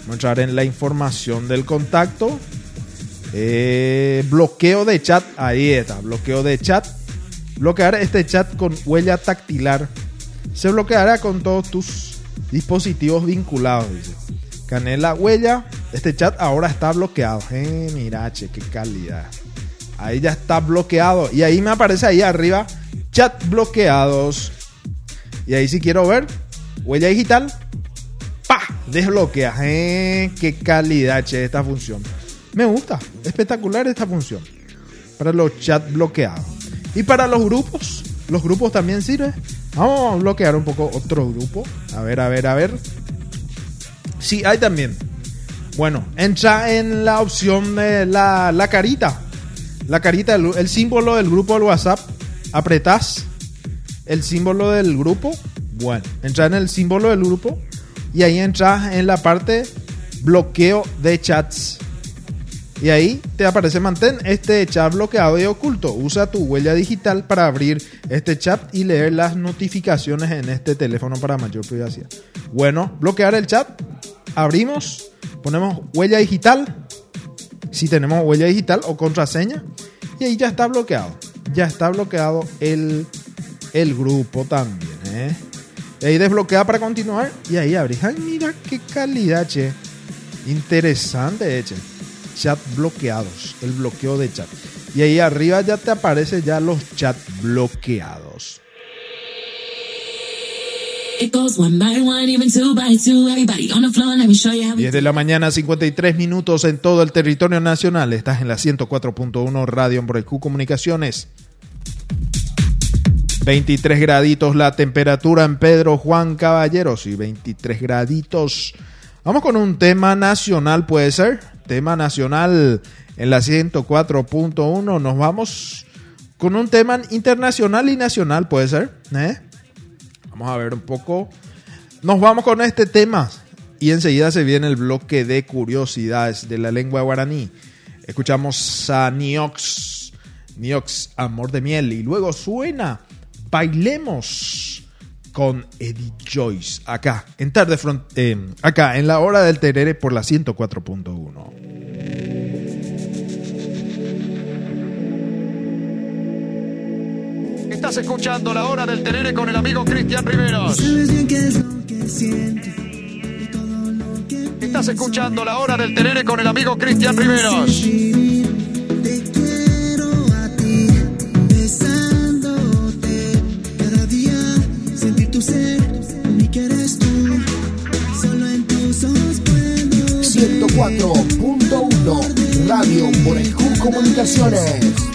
Vamos a entrar en la información del contacto. Eh, bloqueo de chat. Ahí está. Bloqueo de chat. Bloquear este chat con huella tactilar. Se bloqueará con todos tus dispositivos vinculados. Dice. Canela huella. Este chat ahora está bloqueado. Eh, mira, che, qué calidad. Ahí ya está bloqueado. Y ahí me aparece ahí arriba. Chat bloqueados. Y ahí si quiero ver. Huella digital. ¡Pa! Desbloquea. Eh, qué calidad, che, esta función. Me gusta. Espectacular esta función. Para los chats bloqueados. Y para los grupos. Los grupos también sirve. Vamos a bloquear un poco otro grupo. A ver, a ver, a ver. Sí, hay también. Bueno, entra en la opción de la, la carita. La carita, el, el símbolo del grupo del WhatsApp. Apretás el símbolo del grupo. Bueno, entra en el símbolo del grupo. Y ahí entras en la parte bloqueo de chats. Y ahí te aparece mantén este chat bloqueado y oculto. Usa tu huella digital para abrir este chat y leer las notificaciones en este teléfono para mayor privacidad. Bueno, bloquear el chat. Abrimos, ponemos huella digital. Si tenemos huella digital o contraseña. Y ahí ya está bloqueado. Ya está bloqueado el, el grupo también. ¿eh? Y ahí desbloquea para continuar. Y ahí abrís. Ay, mira qué calidad, che. Interesante, che chat bloqueados, el bloqueo de chat. Y ahí arriba ya te aparece ya los chat bloqueados. 10 de la mañana, 53 minutos en todo el territorio nacional. Estás en la 104.1 Radio Embrecu Comunicaciones. 23 graditos la temperatura en Pedro Juan Caballeros y 23 graditos. Vamos con un tema nacional, puede ser. Tema nacional en la 104.1. Nos vamos con un tema internacional y nacional, puede ser. ¿eh? Vamos a ver un poco. Nos vamos con este tema. Y enseguida se viene el bloque de curiosidades de la lengua guaraní. Escuchamos a Niox. Niox, Amor de Miel. Y luego suena Bailemos con Eddie Joyce acá en tarde front, eh, acá en la hora del terere por la 104.1 Estás escuchando la hora del terere con el amigo Cristian Riveros. Estás escuchando la hora del terere con el amigo Cristian Riveros. 104.1 Radio Morejú Comunicaciones.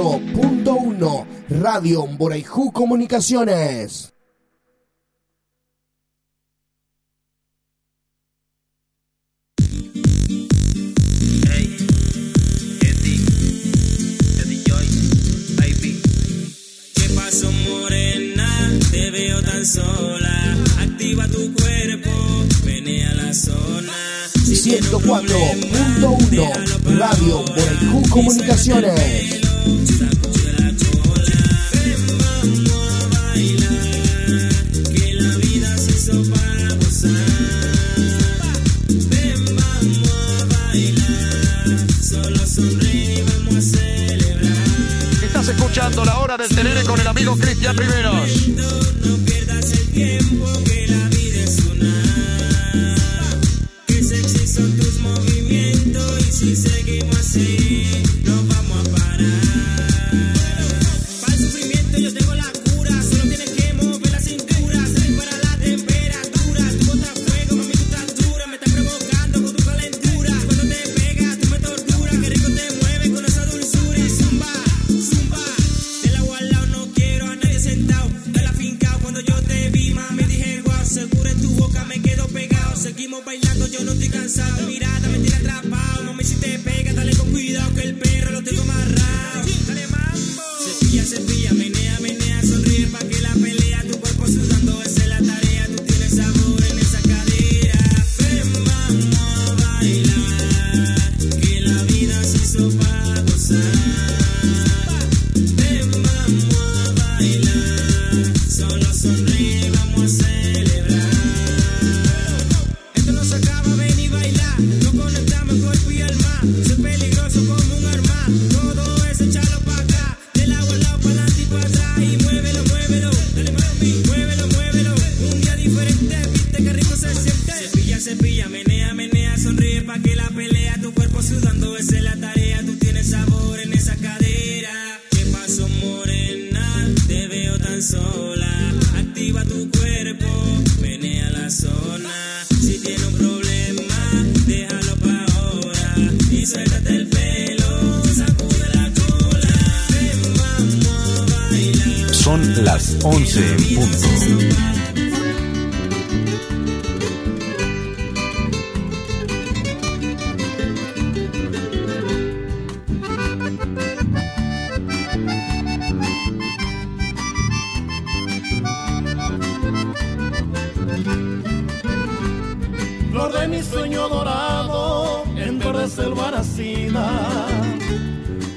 ...104.1... Radio Mboraiju Comunicaciones.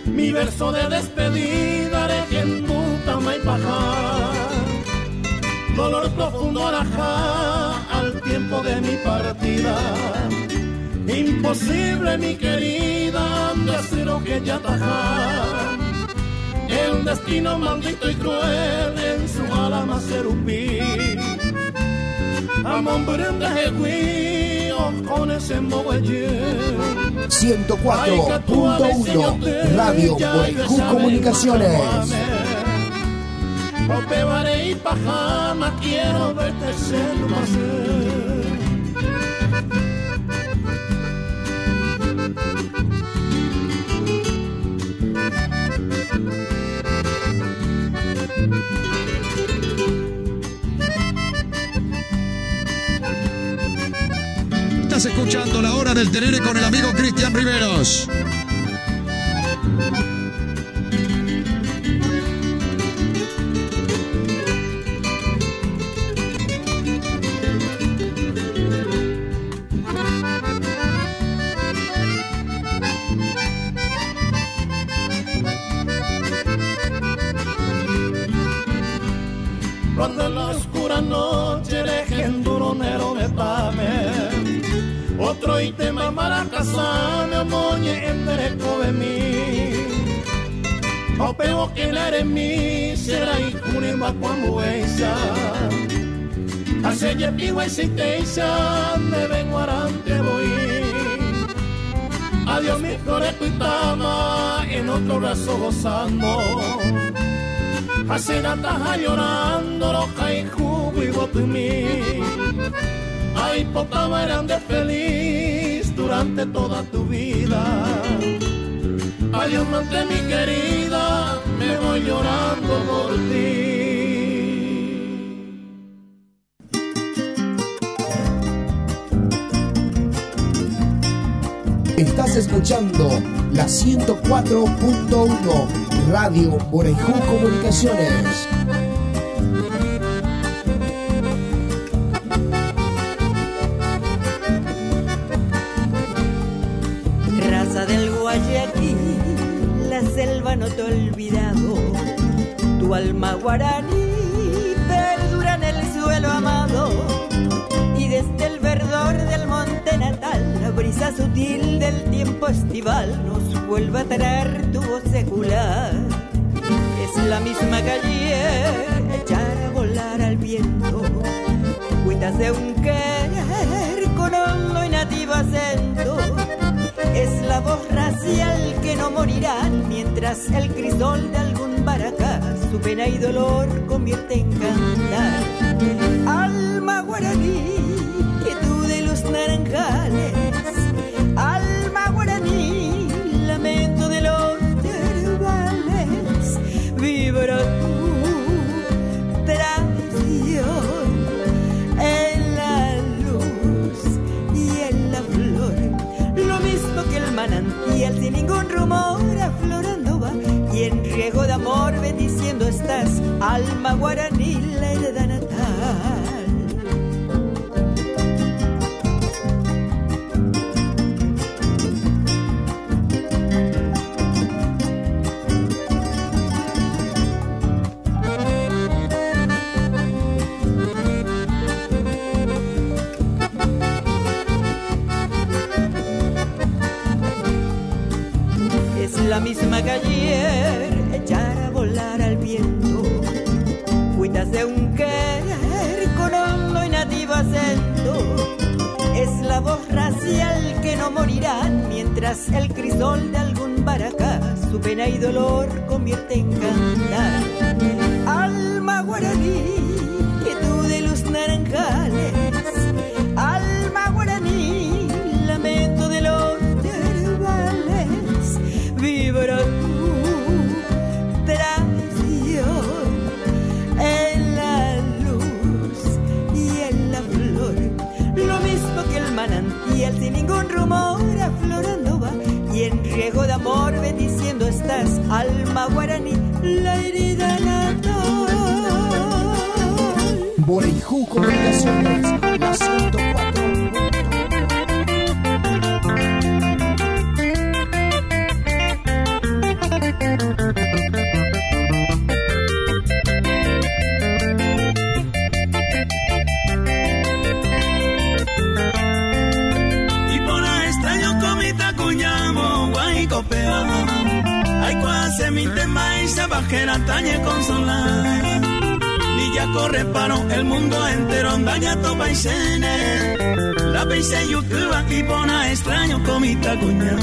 Mi verso de despedida haré que en Butama y Pajá. Dolor profundo arajá al tiempo de mi partida. Imposible, mi querida, decir lo que ya tajar. El destino maldito y cruel en su alma serupí. Amor de jeguío con ese moguellín. 104.1 Radio Boyjú Comunicaciones. Opebaré y pajama, quiero verte ser más. Escuchando la hora del tenere con el amigo Cristian Riveros. O pego que la eres mi será y cunima cuando esa Hace ya pigo existencia me vengo arante voy Adiós mi flores cuitama en otro brazo gozando Hacer ataja llorando loca y jugo y botumí. Ay, potama eran de feliz durante toda tu vida. Adiós, mante mi querida, me llorando por ti. Estás escuchando la 104.1 Radio Borejú Comunicaciones. Guaraní perdura en el suelo amado. Y desde el verdor del monte natal, la brisa sutil del tiempo estival nos vuelve a traer tu voz secular. Es la misma ayer, echar a volar al viento. Cuitas de un querer con hondo y nativo acento. Es la voz racial que no morirá mientras el crisol de algún su pena y dolor convierte en cantar. Alma guaraní, quietud de los naranjales. Alma guaraní, lamento de los yerbales. Vibra alma guaraní, el crisol de algún baracá su pena y dolor convierte en cantar. Alma guaraní, quietud de los naranjales. Alma guaraní, lamento de los yerbales. Vibra tu tradición en la luz y en la flor. Lo mismo que el manantial sin ningún rumor amor bendiciendo estás, alma guaraní, la herida natal. Borejú Comunicaciones, reparo el mundo entero dañato paisene la paisa yukuba y pona extraño comita cuña.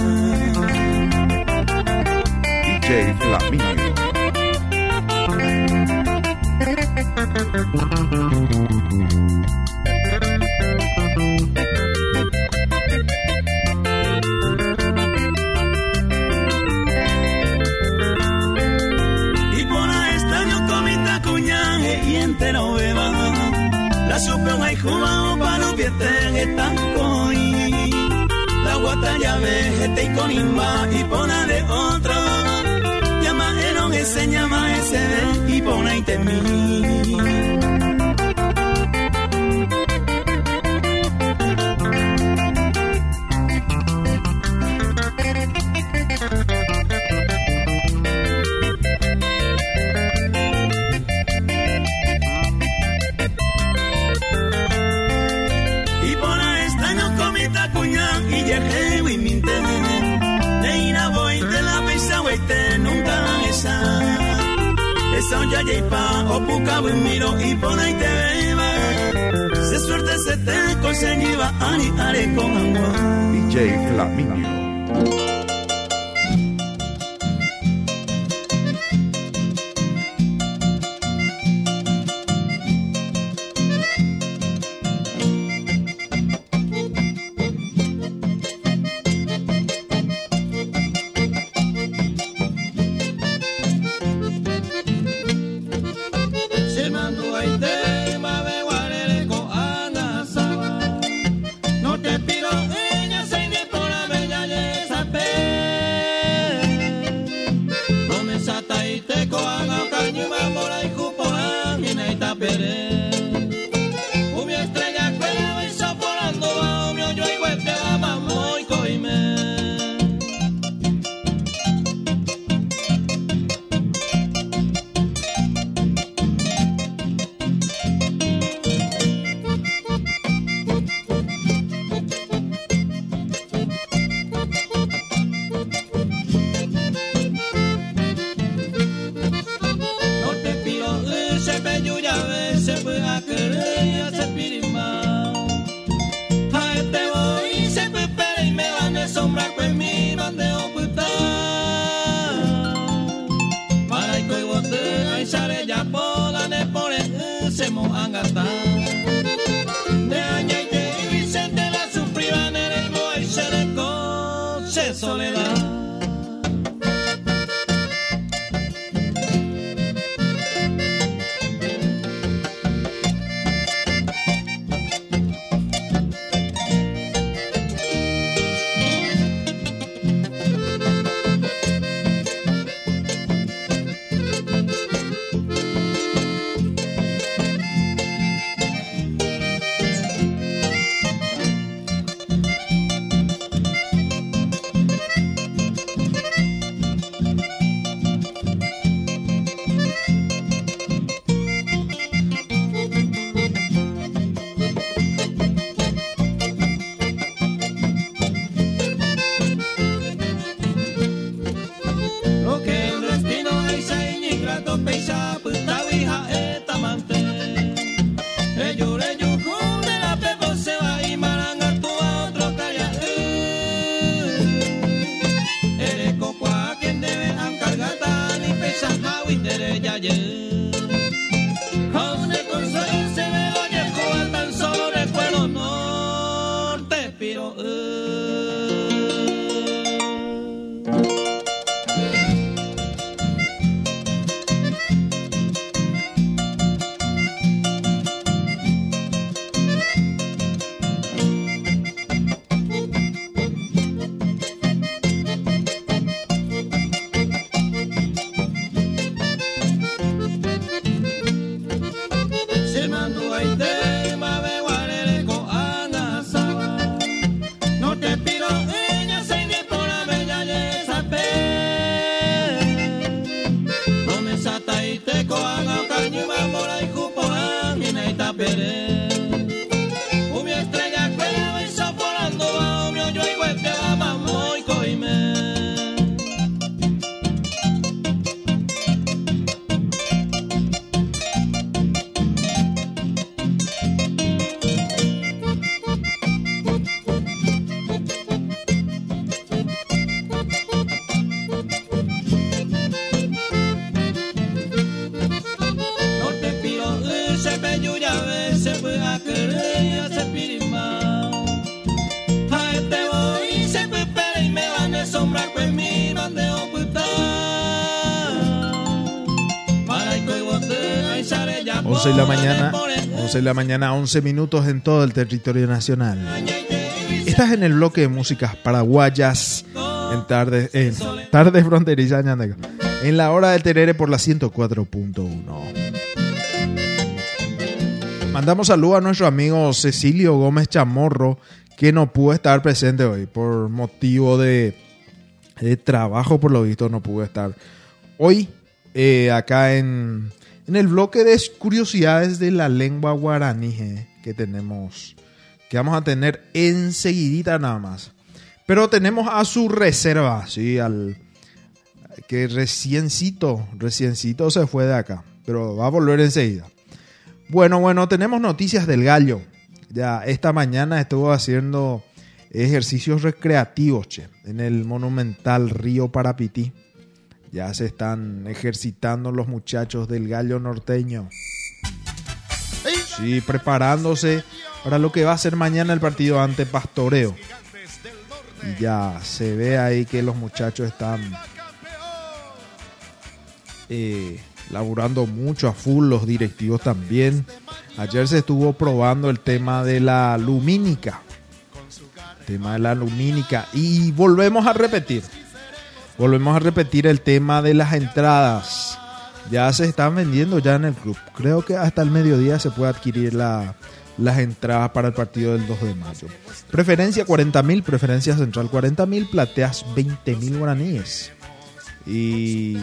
DJ Flamingo. in my 11 de la mañana, 11 de la mañana, 11 minutos en todo el territorio nacional. Estás en el bloque de músicas paraguayas en tarde, en tarde fronteriza, ñandega. en la hora del terere por la 104.1. Mandamos saludo a nuestro amigo Cecilio Gómez Chamorro, que no pudo estar presente hoy por motivo de, de trabajo, por lo visto no pudo estar hoy eh, acá en, en el bloque de curiosidades de la lengua guaraní eh, que tenemos, que vamos a tener enseguidita nada más. Pero tenemos a su reserva, sí, al que reciencito, reciencito se fue de acá, pero va a volver enseguida. Bueno, bueno, tenemos noticias del gallo. Ya esta mañana estuvo haciendo ejercicios recreativos, che, en el monumental río Parapití. Ya se están ejercitando los muchachos del gallo norteño. Sí, preparándose para lo que va a ser mañana el partido ante Pastoreo. Y ya se ve ahí que los muchachos están eh, laburando mucho a full, los directivos también. Ayer se estuvo probando el tema de la lumínica. Tema de la lumínica. Y volvemos a repetir. Volvemos a repetir el tema de las entradas. Ya se están vendiendo ya en el club. Creo que hasta el mediodía se puede adquirir la, las entradas para el partido del 2 de mayo. Preferencia 40 mil, preferencia central 40 mil, plateas 20 mil guaraníes. Y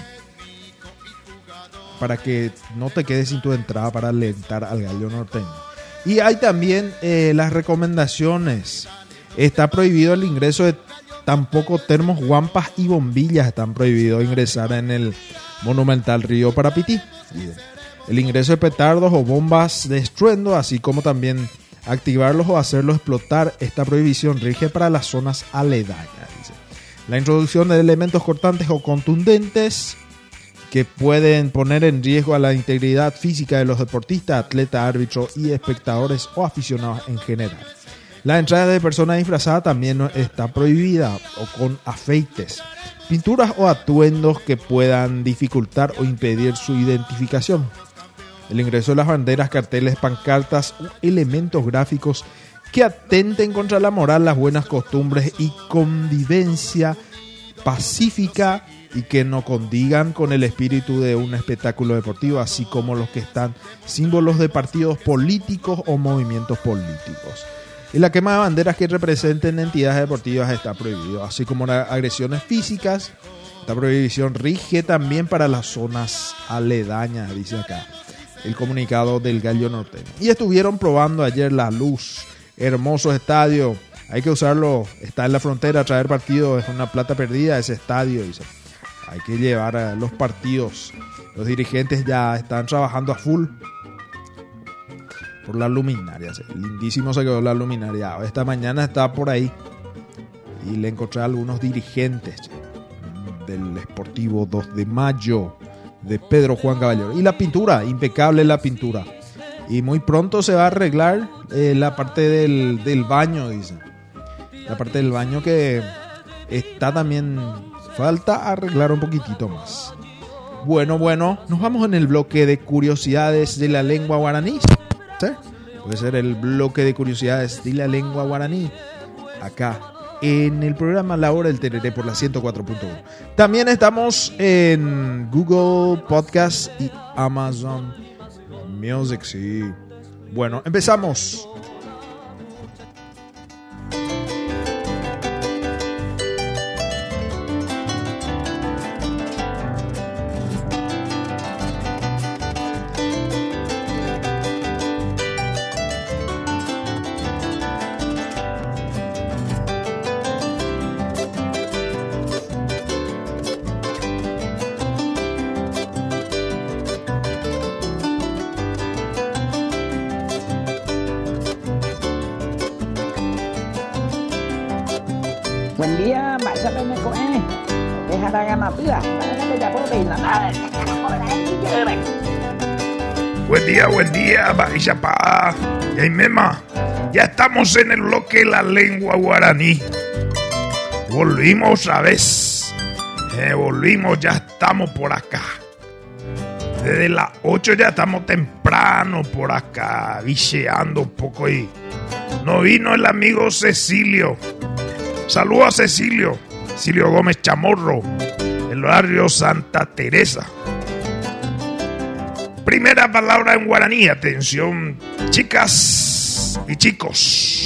para que no te quedes sin tu entrada para alentar al gallo norteño. Y hay también eh, las recomendaciones. Está prohibido el ingreso de tampoco termos, guampas y bombillas. Están prohibidos ingresar en el monumental río Parapití. El ingreso de petardos o bombas de estruendo, así como también activarlos o hacerlos explotar. Esta prohibición rige para las zonas aledañas. La introducción de elementos cortantes o contundentes que pueden poner en riesgo a la integridad física de los deportistas, atletas, árbitros y espectadores o aficionados en general. La entrada de personas disfrazadas también está prohibida o con afeites, pinturas o atuendos que puedan dificultar o impedir su identificación. El ingreso de las banderas, carteles, pancartas elementos gráficos que atenten contra la moral, las buenas costumbres y convivencia pacífica y que no condigan con el espíritu de un espectáculo deportivo, así como los que están símbolos de partidos políticos o movimientos políticos. Y la quema de banderas que representen entidades deportivas está prohibido, así como las agresiones físicas. Esta prohibición rige también para las zonas aledañas, dice acá el comunicado del Gallo Norteño. Y estuvieron probando ayer la luz, hermoso estadio. Hay que usarlo, está en la frontera, traer partido es una plata perdida ese estadio, dice. Hay que llevar los partidos. Los dirigentes ya están trabajando a full por las luminarias. Lindísimo se quedó la luminaria. Esta mañana está por ahí y le encontré a algunos dirigentes del Esportivo 2 de Mayo de Pedro Juan Caballero. Y la pintura, impecable la pintura. Y muy pronto se va a arreglar eh, la parte del, del baño, dicen. La parte del baño que está también Falta arreglar un poquitito más. Bueno, bueno, nos vamos en el bloque de curiosidades de la lengua guaraní. Puede ser el bloque de curiosidades de la lengua guaraní. Acá, en el programa La Hora del Tereré por la 104.1. También estamos en Google Podcast y Amazon Music, sí. Bueno, empezamos. Mema, ya estamos en el bloque de la lengua guaraní. Volvimos otra vez. Eh, volvimos, ya estamos por acá. Desde las 8 ya estamos temprano por acá, vicheando un poco y no vino el amigo Cecilio. Saludos a Cecilio, Cecilio Gómez Chamorro, el barrio Santa Teresa. Primera palabra en guaraní, atención, chicas y chicos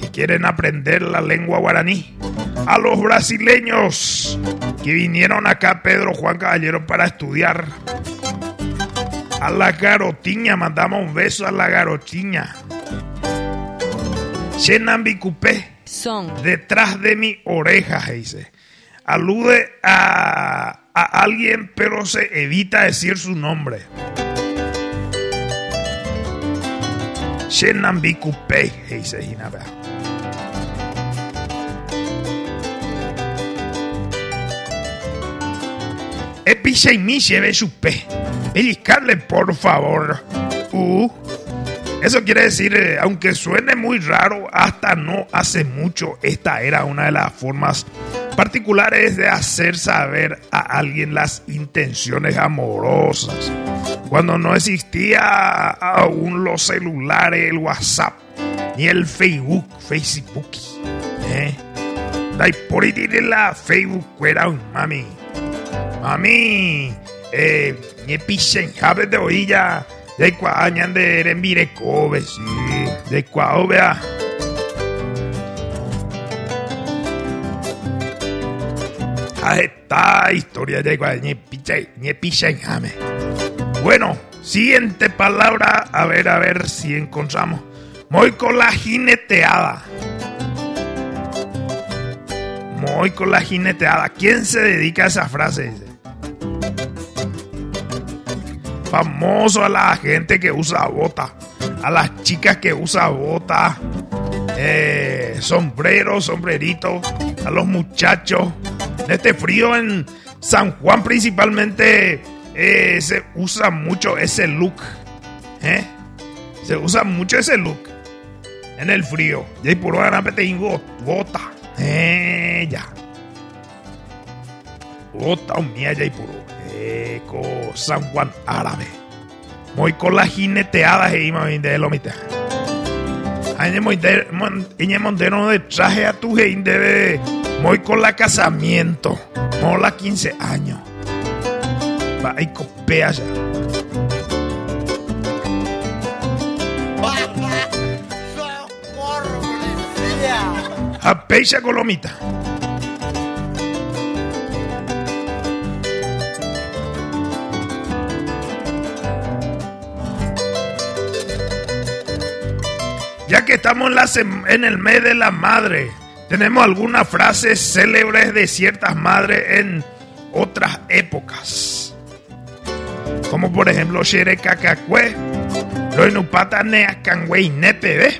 que quieren aprender la lengua guaraní. A los brasileños que vinieron acá, Pedro Juan Caballero, para estudiar. A la garotiña, mandamos un beso a la garotiña. Chenambicupé, Son. detrás de mi oreja, dice. Alude a, a alguien, pero se evita decir su nombre. Epiche y mi lleve su pe. Pellizcarle, por favor. Uh. Eso quiere decir, eh, aunque suene muy raro, hasta no hace mucho, esta era una de las formas particulares de hacer saber a alguien las intenciones amorosas. Cuando no existía aún los celulares, el WhatsApp, ni el Facebook, Facebook. ¿eh? Por ahí tiene la Facebook, era un mami. Mami, eh, ni pisen, jabe de oilla. De cuañan de Erembire Kobe, sí. De cuao, Ah, esta historia de cual ni piche, ni pisen, jame. Bueno, siguiente palabra. A ver, a ver si encontramos. Muy con la jineteada. Muy con la jineteada. ¿Quién se dedica a esa frase? Famoso a la gente que usa bota. A las chicas que usa bota. Eh, sombrero, sombrerito. A los muchachos. Este frío en San Juan principalmente eh, se usa mucho ese look. ¿eh? Se usa mucho ese look. En el frío. Y ahí por ahora bota. Eh, ya. Bota un mía ya y puro. Eco San Juan Árabe. Muy con la jineteada ahí, de lo mitad. Añe montero de traje a tu gente de muy con la casamiento. No la 15 años. Va y copea ya. A peixa colomita. Ya que estamos en, la en el mes de la madre, tenemos algunas frases célebres de ciertas madres en otras épocas. Como por ejemplo, Shere Kakakwe, Loinupata Neakangwe Nepebe,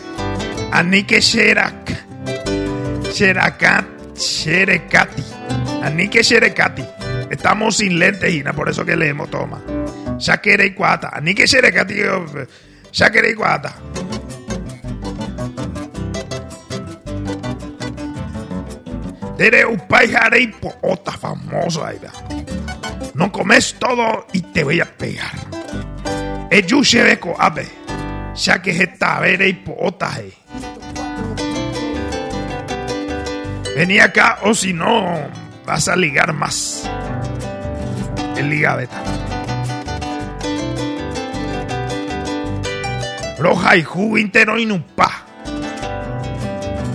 Anike Sherak, Sherakat, Sherekati, Anike Sherekati. Estamos sin lentes, Gina, por eso que leemos, toma. Shakere y Cuata, Anike Sherekati, Shakere y Cuata. Tere upai jarei po ota famoso ahí vea. No comes todo y te voy a pegar. Eyu shebeko abe. Ya que esta vere y po ota he. Vení acá o si no vas a ligar más. El ligabeta. Roja y juguintero inupa.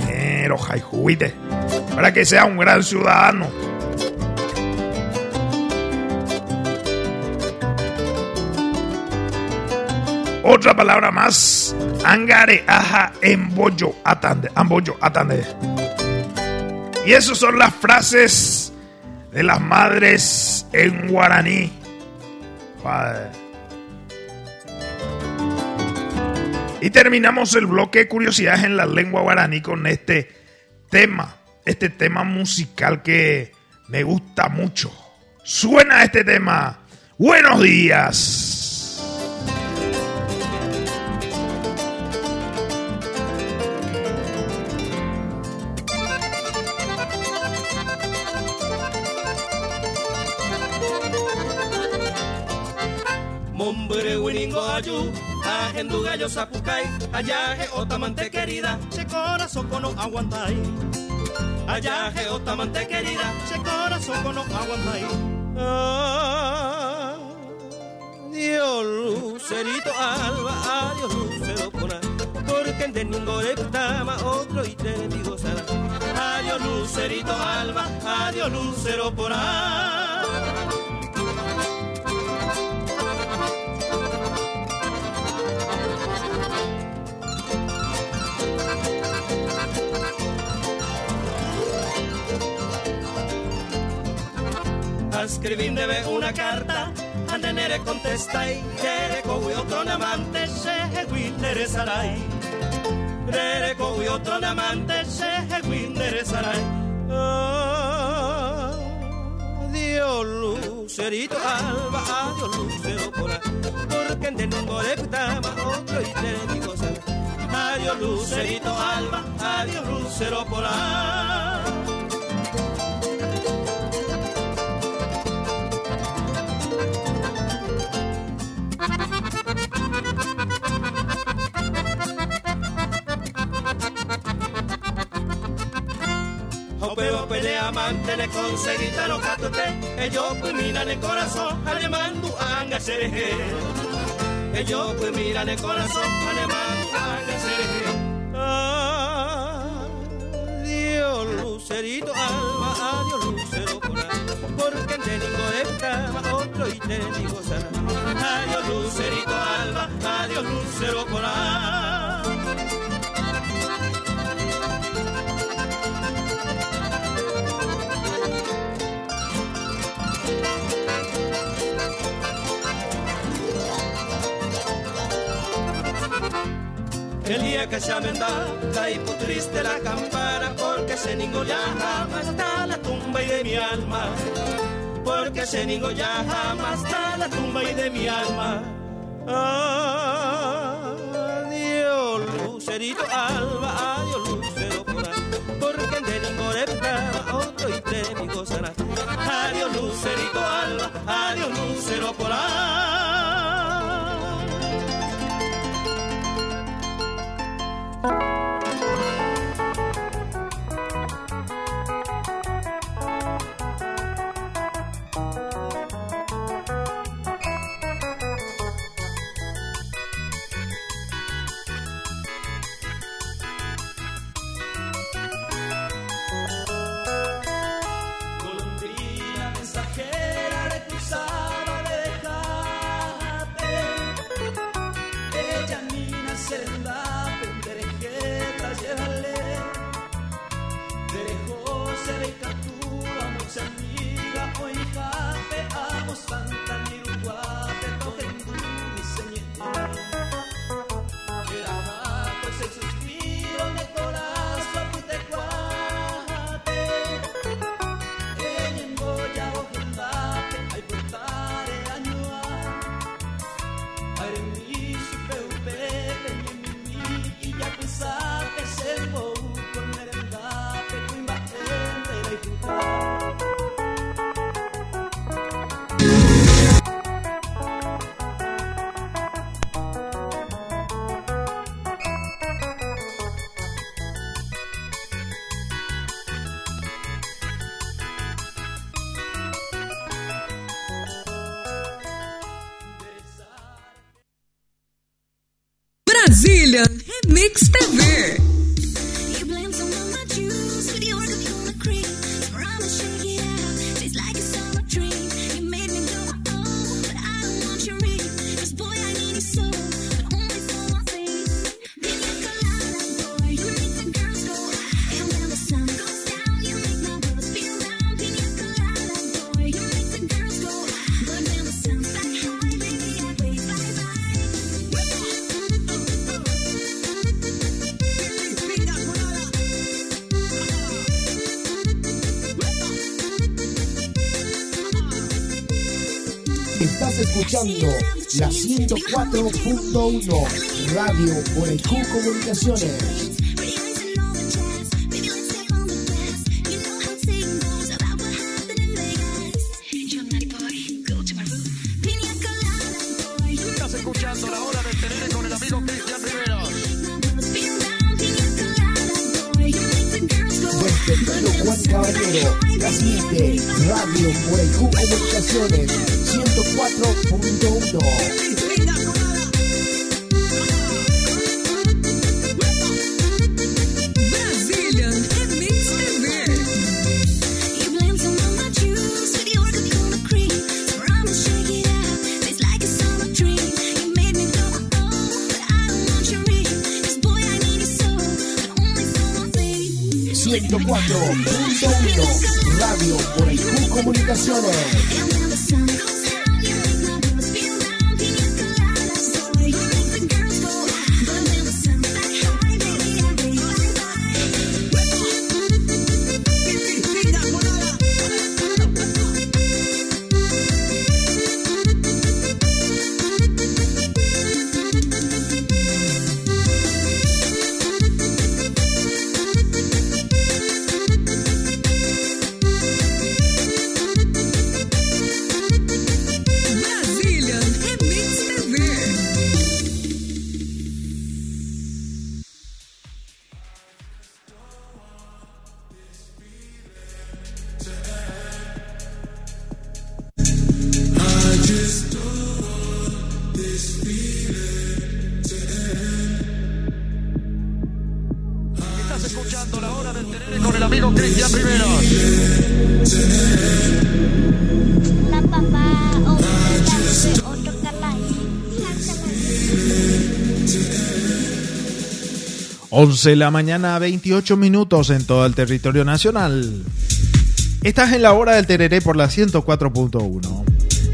Eh, roja y juguite para que sea un gran ciudadano. Otra palabra más, angare aja embollo atande, ambollo atande. Y esas son las frases de las madres en guaraní. Joder. Y terminamos el bloque de curiosidades en la lengua guaraní con este tema este tema musical que me gusta mucho. Suena este tema. Buenos días. Mombre winning Ajengo ayu, ajendu gallo sapucay, ayaje otamante querida, Se corazón no aguantai. Ayaje otamante querida. Se corazón con no aguantai. Adiós, lucerito alba, adiós, lucero pona, porque en teningo de putama otro y te digo sana. Adiós, lucerito alba, adiós, lucero pona. Escribim debe una carta, a nenere contesta y quiere con otro amante se interesará. Rere con otro amante se interesará. Adiós, lucerito alba, adiós, lucero pora, porque en de putama otro y te digo. Adiós, lucerito alba, adiós, lucero pora. Pero pelea mantene conseguita lo catote Ellos pues miran el corazón Alemán du anga sereje Ellos pues miran el corazón Alemán du anga sereje Adiós lucerito alma Adiós lucero Porque en de cama Otro y digo sana Adiós lucerito alma Adiós lucero corazón El día que se amenda, caipo triste la campana, porque se ningo ya jamás está la tumba y de mi alma. Porque se ningo ya jamás está la tumba y de mi alma. Adiós, lucerito alba, adiós, lucero pora, porque de ningo de otro y te mi gozará. Adiós, lucerito alba, adiós, lucero pora. Escuchando la 104.1 Radio Borejú Comunicaciones. Comunicaciones. 11 de la mañana, 28 minutos en todo el territorio nacional. Estás en la hora del tereré por la 104.1.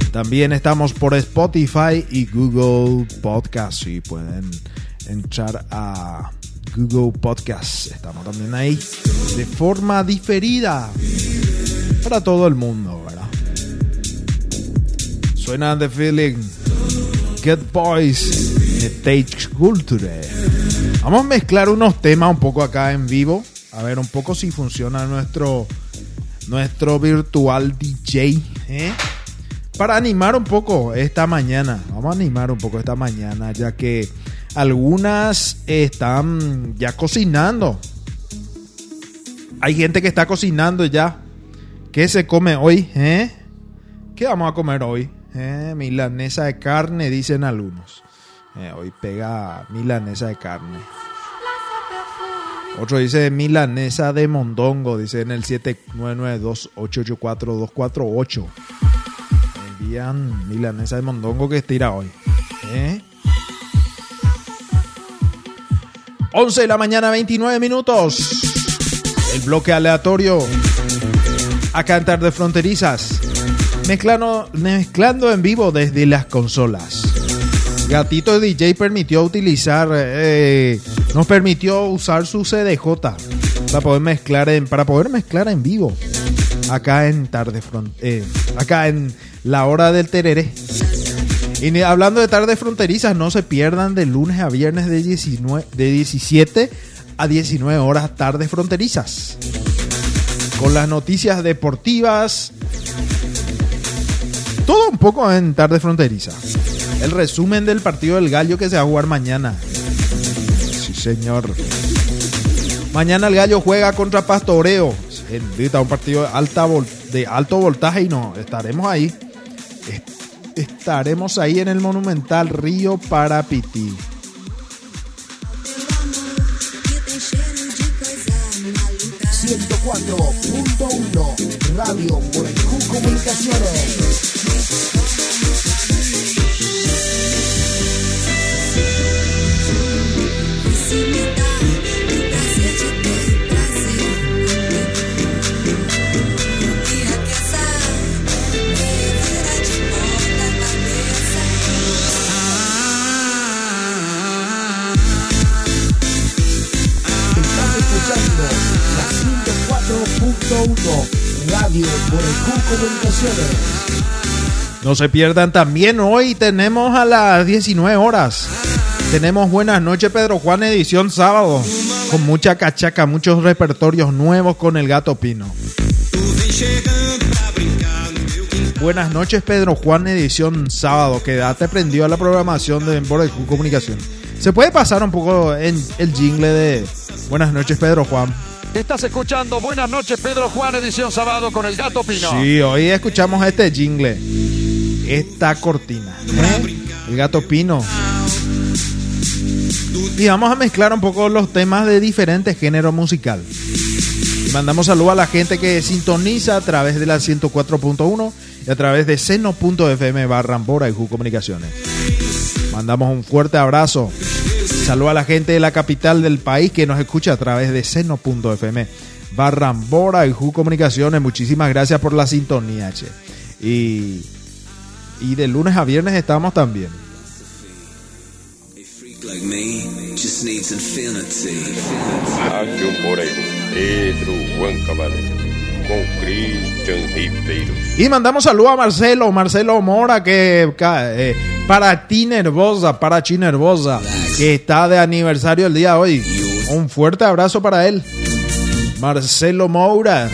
También estamos por Spotify y Google Podcast. Y pueden entrar a Google Podcast. Estamos también ahí de forma diferida para todo el mundo, ¿verdad? Suena The Feeling. Get Boys de Tage Culture. Vamos a mezclar unos temas un poco acá en vivo. A ver un poco si funciona nuestro, nuestro virtual DJ. ¿eh? Para animar un poco esta mañana. Vamos a animar un poco esta mañana, ya que algunas están ya cocinando. Hay gente que está cocinando ya. ¿Qué se come hoy? ¿Eh? ¿Qué vamos a comer hoy? ¿Eh? Milanesa de carne, dicen algunos. Eh, hoy pega milanesa de carne. Otro dice milanesa de mondongo, dice en el 7992884248. Envían milanesa de mondongo que estira hoy. ¿Eh? 11 de la mañana, 29 minutos. El bloque aleatorio. A cantar de fronterizas. Mezclando, mezclando en vivo desde las consolas. Gatito DJ permitió utilizar, eh, nos permitió usar su CDJ para poder mezclar en, para poder mezclar en vivo acá en tarde Front- eh, acá en la hora del tereré. Y hablando de tarde fronterizas, no se pierdan de lunes a viernes de 19, de 17 a 19 horas tarde fronterizas. Con las noticias deportivas, todo un poco en tarde fronteriza. El resumen del partido del Gallo que se va a jugar mañana. Sí, señor. Mañana el Gallo juega contra Pastoreo. Bendita, un partido de, alta vol- de alto voltaje y no, estaremos ahí. Est- Estaremos ahí en el Monumental Río Parapití. Radio Comunicaciones. Radio Comunicaciones. No se pierdan también hoy tenemos a las 19 horas. Tenemos Buenas noches Pedro Juan edición sábado. Con mucha cachaca, muchos repertorios nuevos con el gato Pino. Buenas noches Pedro Juan edición sábado. Quédate prendido a la programación de Q Comunicación. ¿Se puede pasar un poco en el jingle de Buenas noches Pedro Juan? Estás escuchando Buenas noches, Pedro Juan, edición sábado con el gato Pino. Sí, hoy escuchamos este jingle, esta cortina. ¿eh? El gato Pino. Y vamos a mezclar un poco los temas de diferentes géneros musical. Mandamos saludo a la gente que sintoniza a través de la 104.1 y a través de seno.fm barra Ambora y Comunicaciones. Mandamos un fuerte abrazo. Saludo a la gente de la capital del país que nos escucha a través de seno.fm barra Ambora y Ju Comunicaciones. Muchísimas gracias por la sintonía, che. Y, y de lunes a viernes estamos también. Con Christian Ribeiro. Y mandamos saludo a Marcelo, Marcelo Mora, que eh, para ti nervosa, para chi nervosa, que está de aniversario el día de hoy. Un fuerte abrazo para él. Marcelo Moura,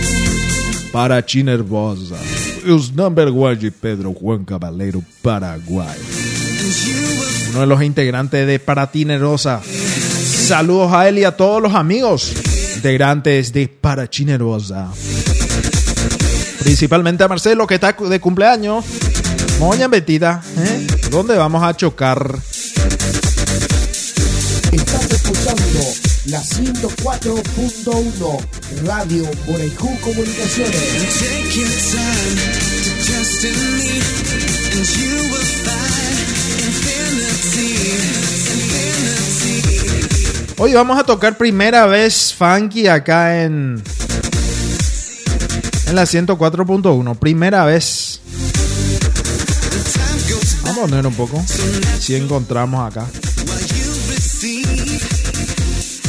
para chi nervosa. Os number one de Pedro Juan Caballero, Paraguay. Uno de los integrantes de Para ti Nervosa. Saludos a él y a todos los amigos integrantes de Para chi nervosa. Principalmente a Marcelo, que está de cumpleaños. Moña metida, ¿eh? ¿Dónde vamos a chocar? Estás escuchando la 104.1 Radio Borejú Comunicaciones. Hoy vamos a tocar primera vez funky acá en en la 104.1, primera vez. Vamos a poner un poco. Si encontramos acá.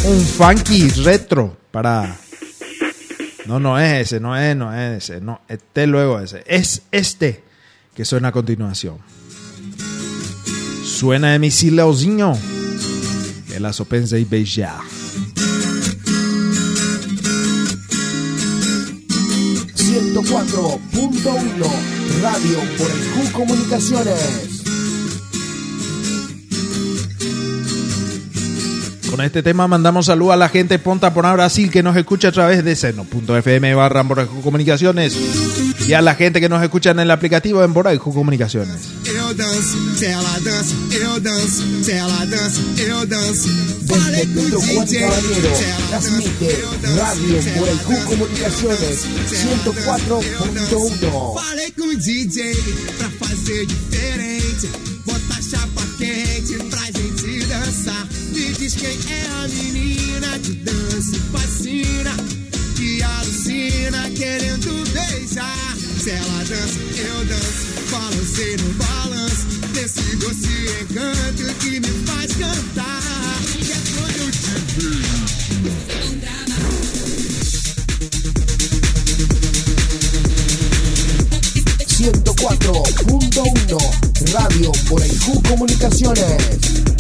Un funky retro para No, no es ese, no es, no es ese, no, este luego ese. Es este que suena a continuación. Suena de mi sileuzinho. Que la sopensa y beijar. 104.1 Radio Borejú Comunicaciones. Con este tema mandamos saludos a la gente Ponta Pona Brasil que nos escucha a través de seno.fm barra Comunicaciones y a la gente que nos escucha en el aplicativo en Boraju Comunicaciones. Desde Pedro Juan Caballero transmite Radio Borejú Comunicaciones 104.1. Falei com DJ pra fazer diferente. Bota chapa quente pra gente dançar. Diz quem é a menina que dança e fascina. Que alucina querendo beijar. Se ela dança, eu danço. Balancei no balanço. Desse doce encanto que me faz cantar. E é quando eu te vejo. 104.1 Radio Borejú Comunicaciones.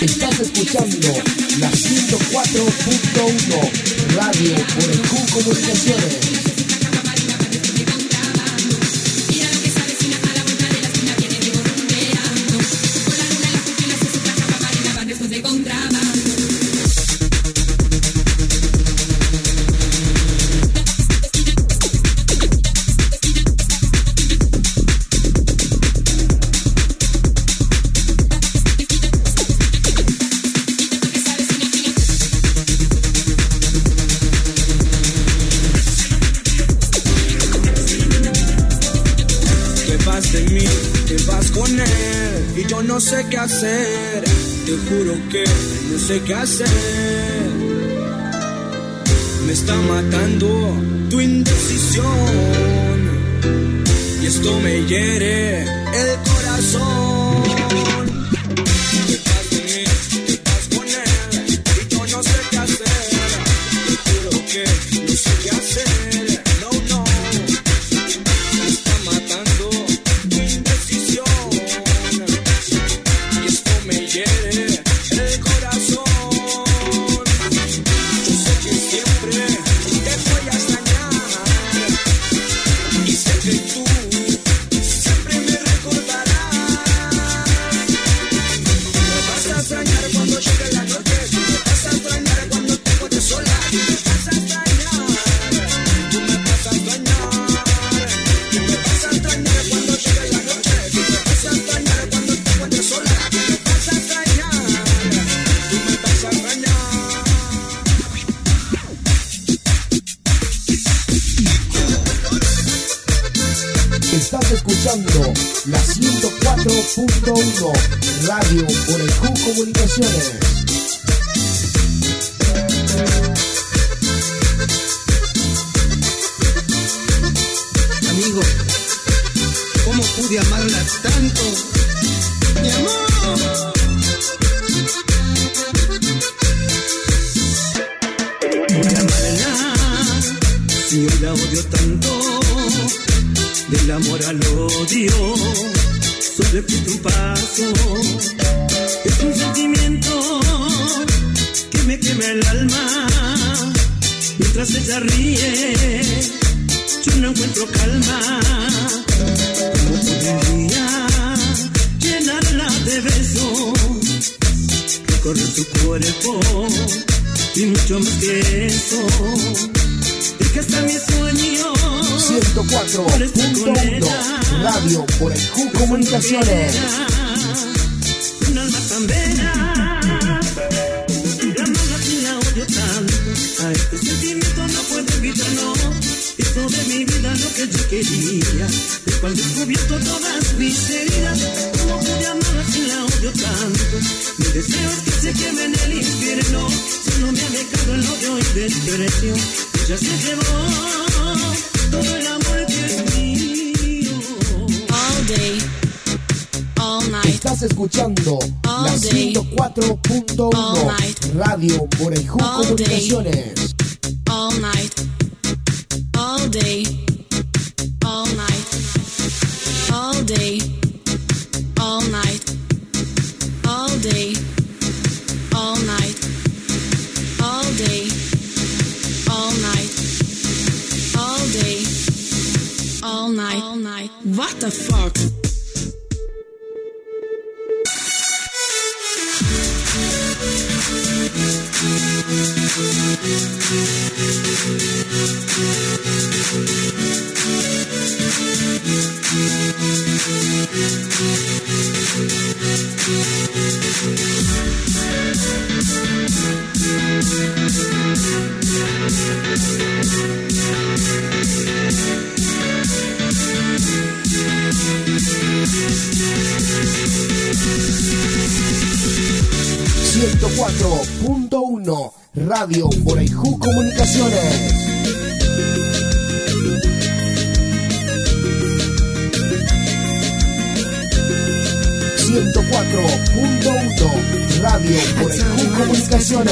Estás escuchando la 104.1 Radio Borejú Comunicaciones. No sé qué hacer.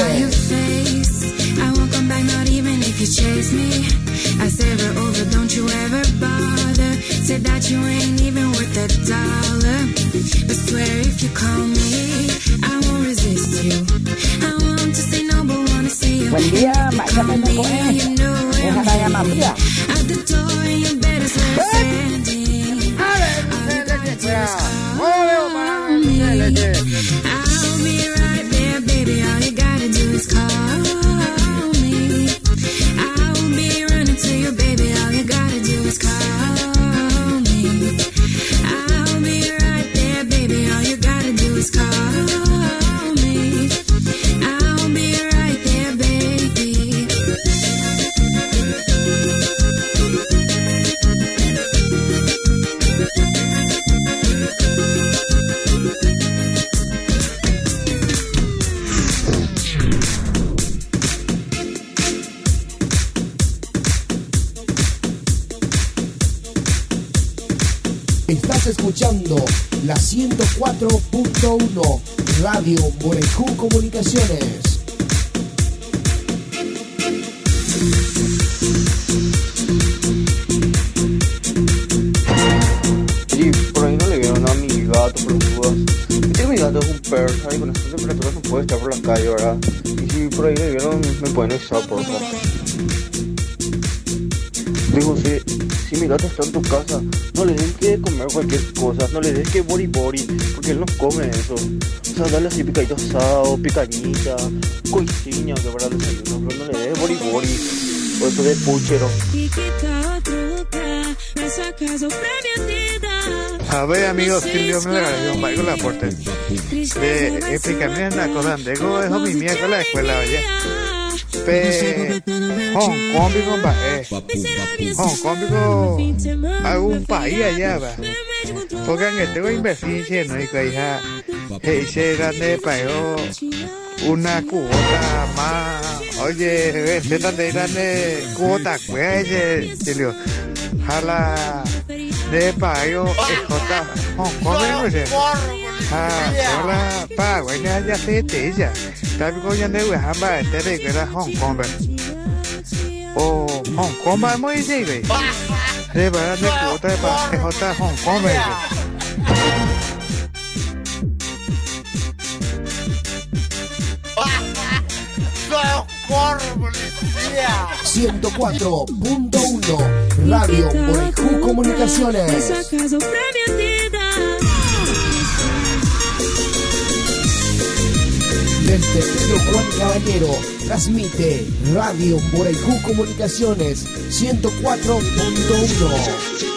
Comunicaciones. I won't come back, not even if you chase me. I say we're over, don't you ever bother. Say that you ain't even worth a dollar. But swear if you call me, I won't resist you. I want to say no, but wanna see you. Buen día, Call me, you know where I'm. At the door, you better start standing. All you gotta do is 104.1 Radio Orejú Comunicaciones. Y por ahí no le vieron a mi gato por dudas. Que mi gato es un persa y con estas temperaturas no puede estar por la calle, ¿verdad? Y si por ahí le vieron, me pueden avisar, por favor. Digo, si, si mi gato está en tu casa, no le comer cualquier cosa, no le des que bori bori, porque él no come eso. O sea, dale así picadito asado, picañita, coisinha, que para el desayuno, pero no le des bori bori, o eso de puchero. A ver, amigos, Silvio me regaló un baile con puerta. De explicarme una cosa, Andego es mi miércoles a la escuela, oye. pe Hong Kong ba eh Hong Kong algún país allá va porque en este voy a invertir no y que hija hey se grande payo una cuota más oye ves tan de grande cuota pues chilio jala de payo es jota Hong Kong bigo se Ah, hola, pa, güey, ya ya sé te ya. Tapi kau yang dewe hamba tere kira Hong Kong ba. Oh, Hong Kong ba mo isi ba. De ba de ko ta ba e hota Hong Kong ba. 104.1 Radio Borejú Comunicaciones. Desde Pedro Juan Caballero transmite Radio Borejú Comunicaciones 104.1.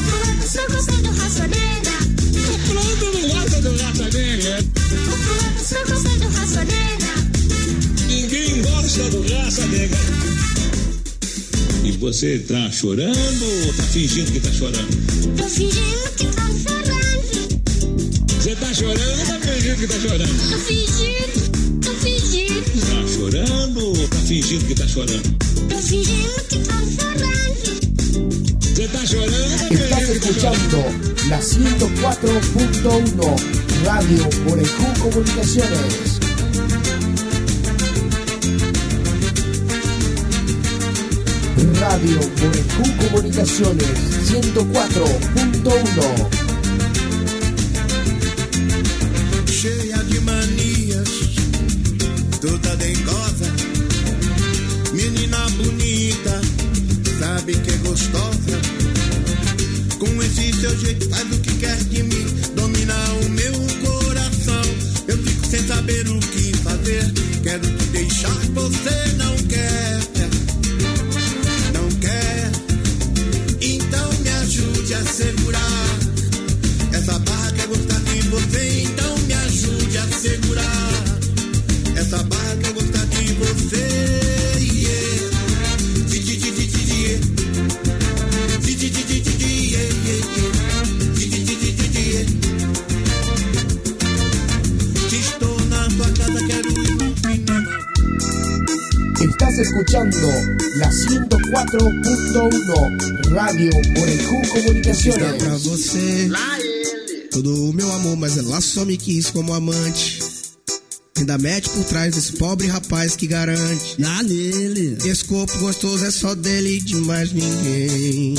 você tá chorando ou tá fingindo que tá chorando? Tô fingindo que tá chorando. Você tá chorando ou tá fingindo que tá chorando? Tô fingindo, tô fingindo. Tá chorando ou tá fingindo que tá chorando? Tô fingindo que tá chorando. Você tá chorando ou tá Estás fingindo que tá chorando? escuchando la 104.1 Radio Borejú Comunicaciones. Radio Borejú Comunicaciones 104.1 cheia de manias, toda menina bonita, sabe que é gostosa. Com esse seu jeito faz o só me quis como amante. Ainda mete por trás desse pobre rapaz que garante. Na nele. Esse corpo gostoso é só dele e de mais ninguém.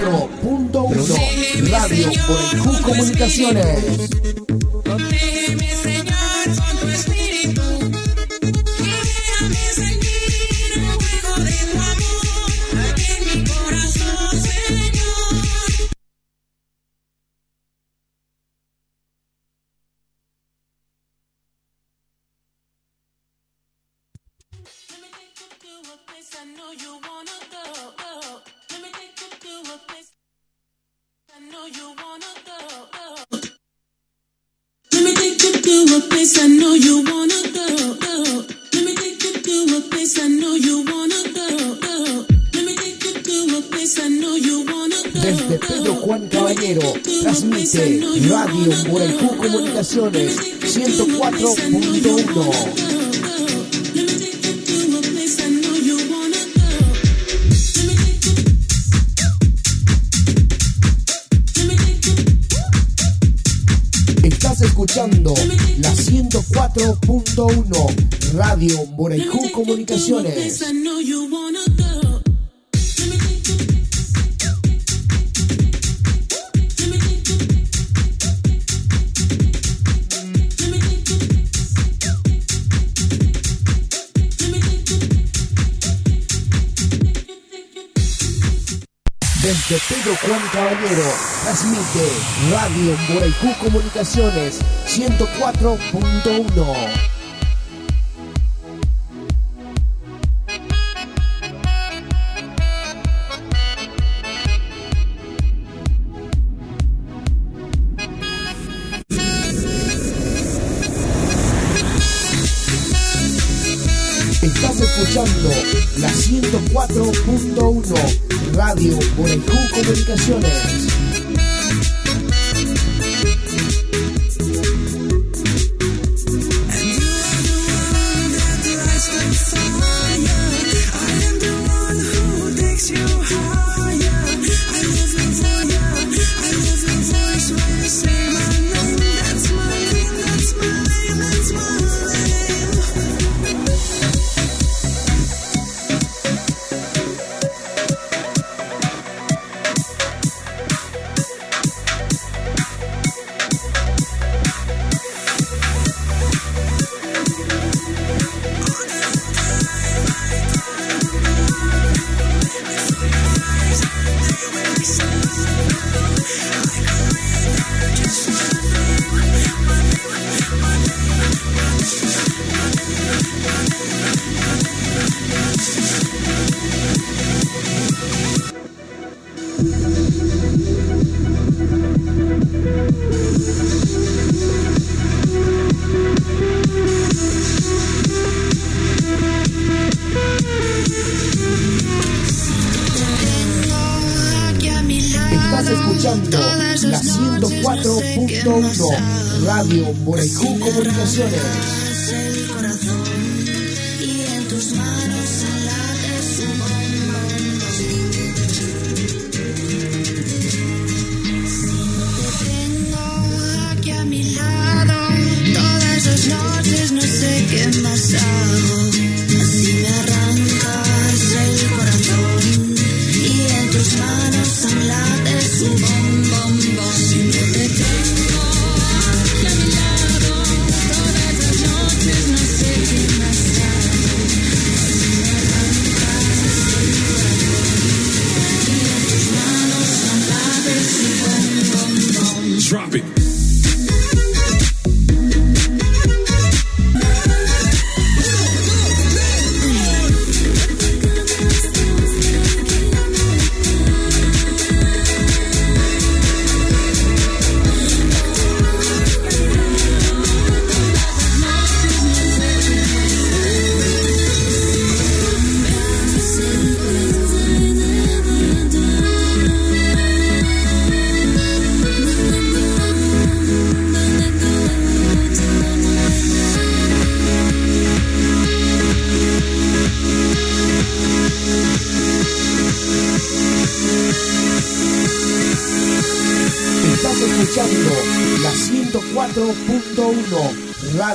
94.1 Radio por Orejú Comunicaciones. Estás escuchando la 104.1 Radio Morejú Comunicaciones.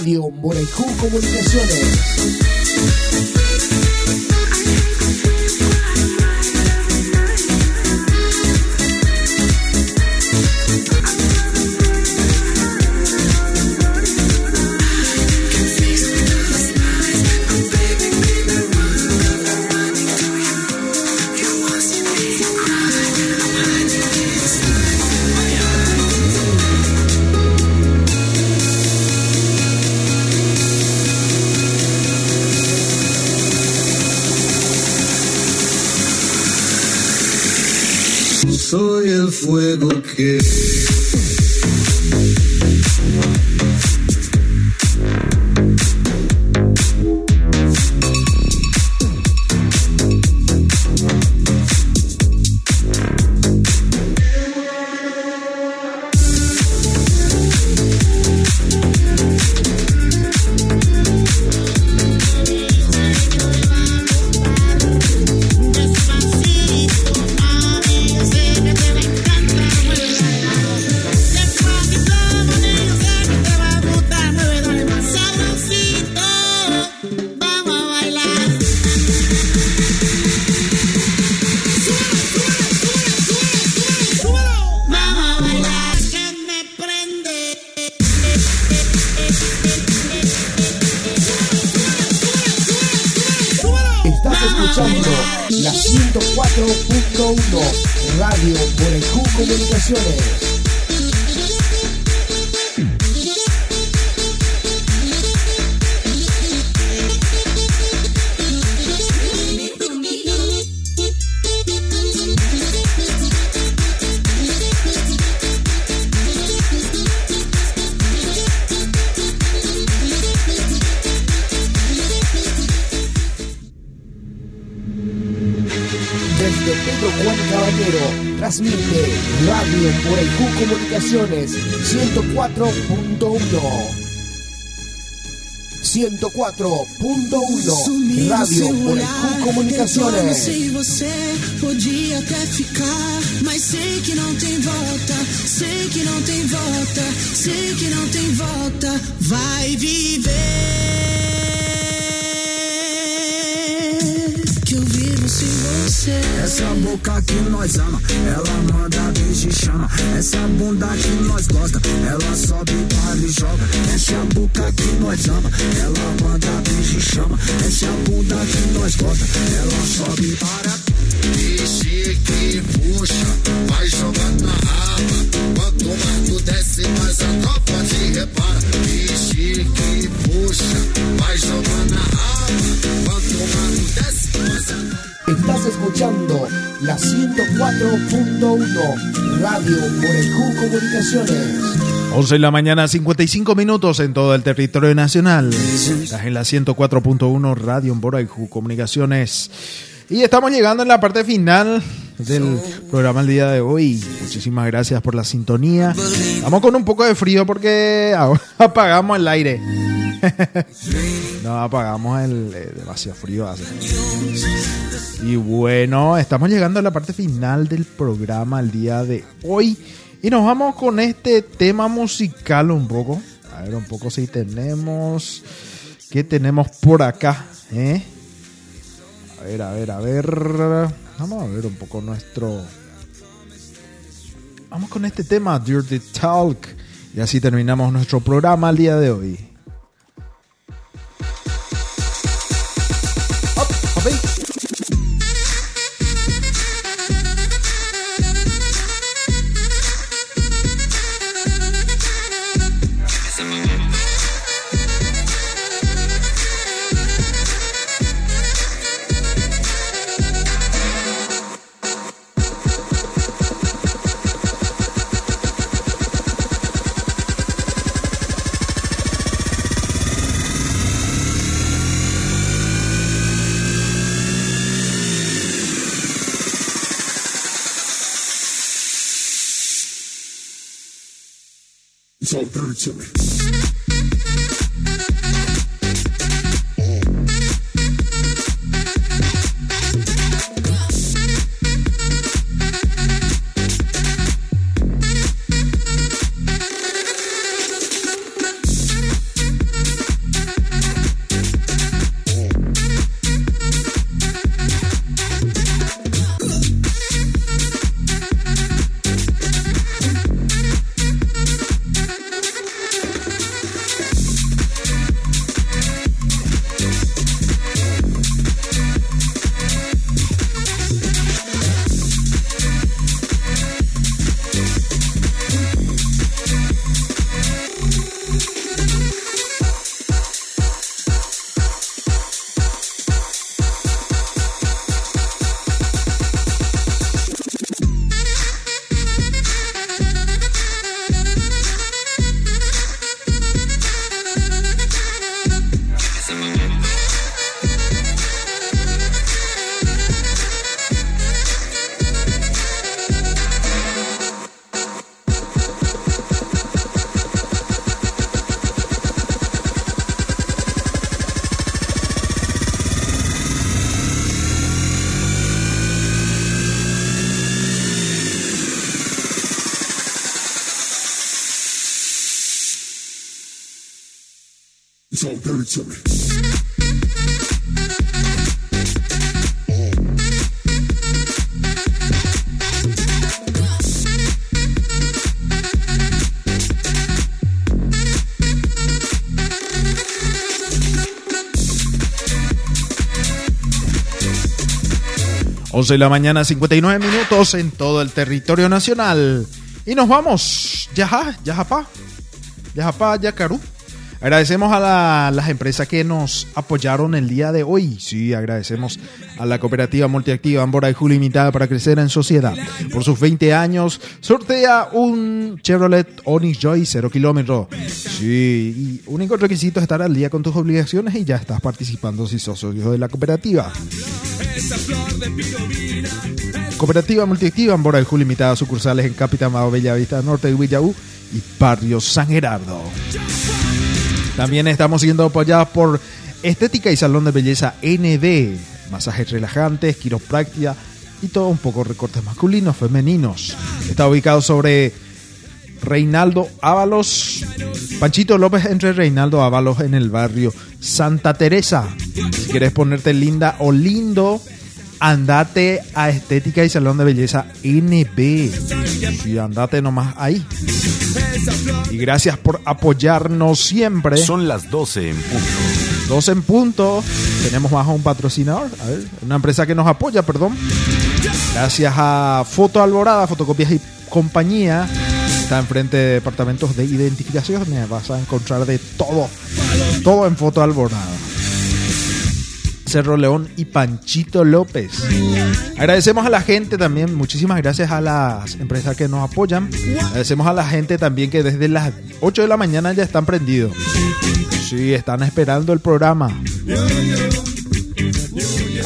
Radio Morejú Comunicaciones. Desde Pedro Juan Caballero transmite Radio Morejú Comunicaciones 104.1. 104.1 Radio Morejú Comunicaciones. Se você podia até ficar, mas sei que não tem volta, sei que não tem volta, sei que não tem volta. Vai viver. Eu vivo sem você. Essa boca que nós ama, ela manda beijo e chama. Essa bunda que nós gosta, ela sobe, para e joga. Essa boca que nós ama, ela manda beijo e chama. Essa bunda que nós gosta, ela sobe, para. Vixe que puxa, vai jogando na raba. Quanto mais tu desce, mais a tropa te repara. Vixe que puxa, vai jogando na raba. Estás escuchando la 104.1 Radio Morejú Comunicaciones. 11 de la mañana, 55 minutos en todo el territorio nacional. Estás en la 104.1 Radio Boraijú Comunicaciones. Y estamos llegando en la parte final del programa el día de hoy. Muchísimas gracias por la sintonía. Vamos con un poco de frío porque apagamos el aire. no, apagamos el eh, demasiado frío hace. Y bueno, estamos llegando a la parte final del programa el día de hoy. Y nos vamos con este tema musical un poco. A ver un poco si tenemos... ¿Qué tenemos por acá? eh? A ver, a ver, a ver. Vamos a ver un poco nuestro... Vamos con este tema, Dirty Talk. Y así terminamos nuestro programa el día de hoy. Silvio. 11 de la mañana, 59 minutos en todo el territorio nacional. Y nos vamos. Yaja, Yajapá. Yajapá, Yacarú. Agradecemos a la- las empresas que nos apoyaron el día de hoy. Sí, agradecemos a la cooperativa multiactiva Ambora y Limitada para crecer en sociedad. Por sus 20 años, sortea un Chevrolet Onix Joy 0 kilómetros. Sí, y único requisito es estar al día con tus obligaciones y ya estás participando si sos socio de la cooperativa. Cooperativa Multiactiva Ambora y Limitada, sucursales en Capitán Bellavista Norte de Villaú y Barrio San Gerardo. También estamos siendo apoyados por Estética y Salón de Belleza ND, masajes relajantes, quiropráctica y todo un poco recortes masculinos, femeninos. Está ubicado sobre Reinaldo Ábalos, Panchito López entre Reinaldo Ábalos en el barrio Santa Teresa. Si quieres ponerte linda o lindo, andate a Estética y Salón de Belleza NB. Sí, andate nomás ahí. Y gracias por apoyarnos siempre. Son las 12 en punto. 12 en punto. Tenemos más a un patrocinador. A ver, una empresa que nos apoya, perdón. Gracias a Foto Alborada, Fotocopias y Compañía. Está enfrente de departamentos de identificación. Vas a encontrar de todo. Todo en Foto Alborada. Cerro León y Panchito López. Agradecemos a la gente también, muchísimas gracias a las empresas que nos apoyan. Agradecemos a la gente también que desde las 8 de la mañana ya están prendidos. Sí, están esperando el programa.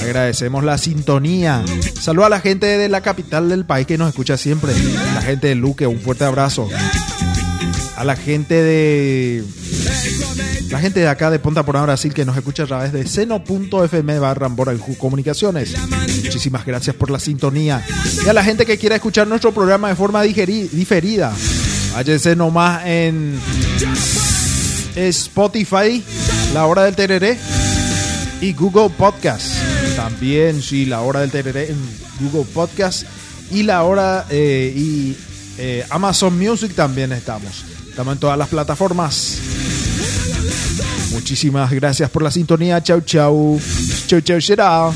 Agradecemos la sintonía. Saludos a la gente de la capital del país que nos escucha siempre. La gente de Luque, un fuerte abrazo. A la gente de la gente de acá de Ponta Porá, Brasil, que nos escucha a través de seno.fm barra Comunicaciones. Muchísimas gracias por la sintonía. Y a la gente que quiera escuchar nuestro programa de forma diferida, váyase nomás en Spotify, La Hora del Tereré, y Google Podcast. También, sí, La Hora del Tereré en Google Podcast. Y La Hora eh, y eh, Amazon Music también estamos. Estamos en todas las plataformas. Muchísimas gracias por la sintonía. Chau, chau. Chau, chau, será.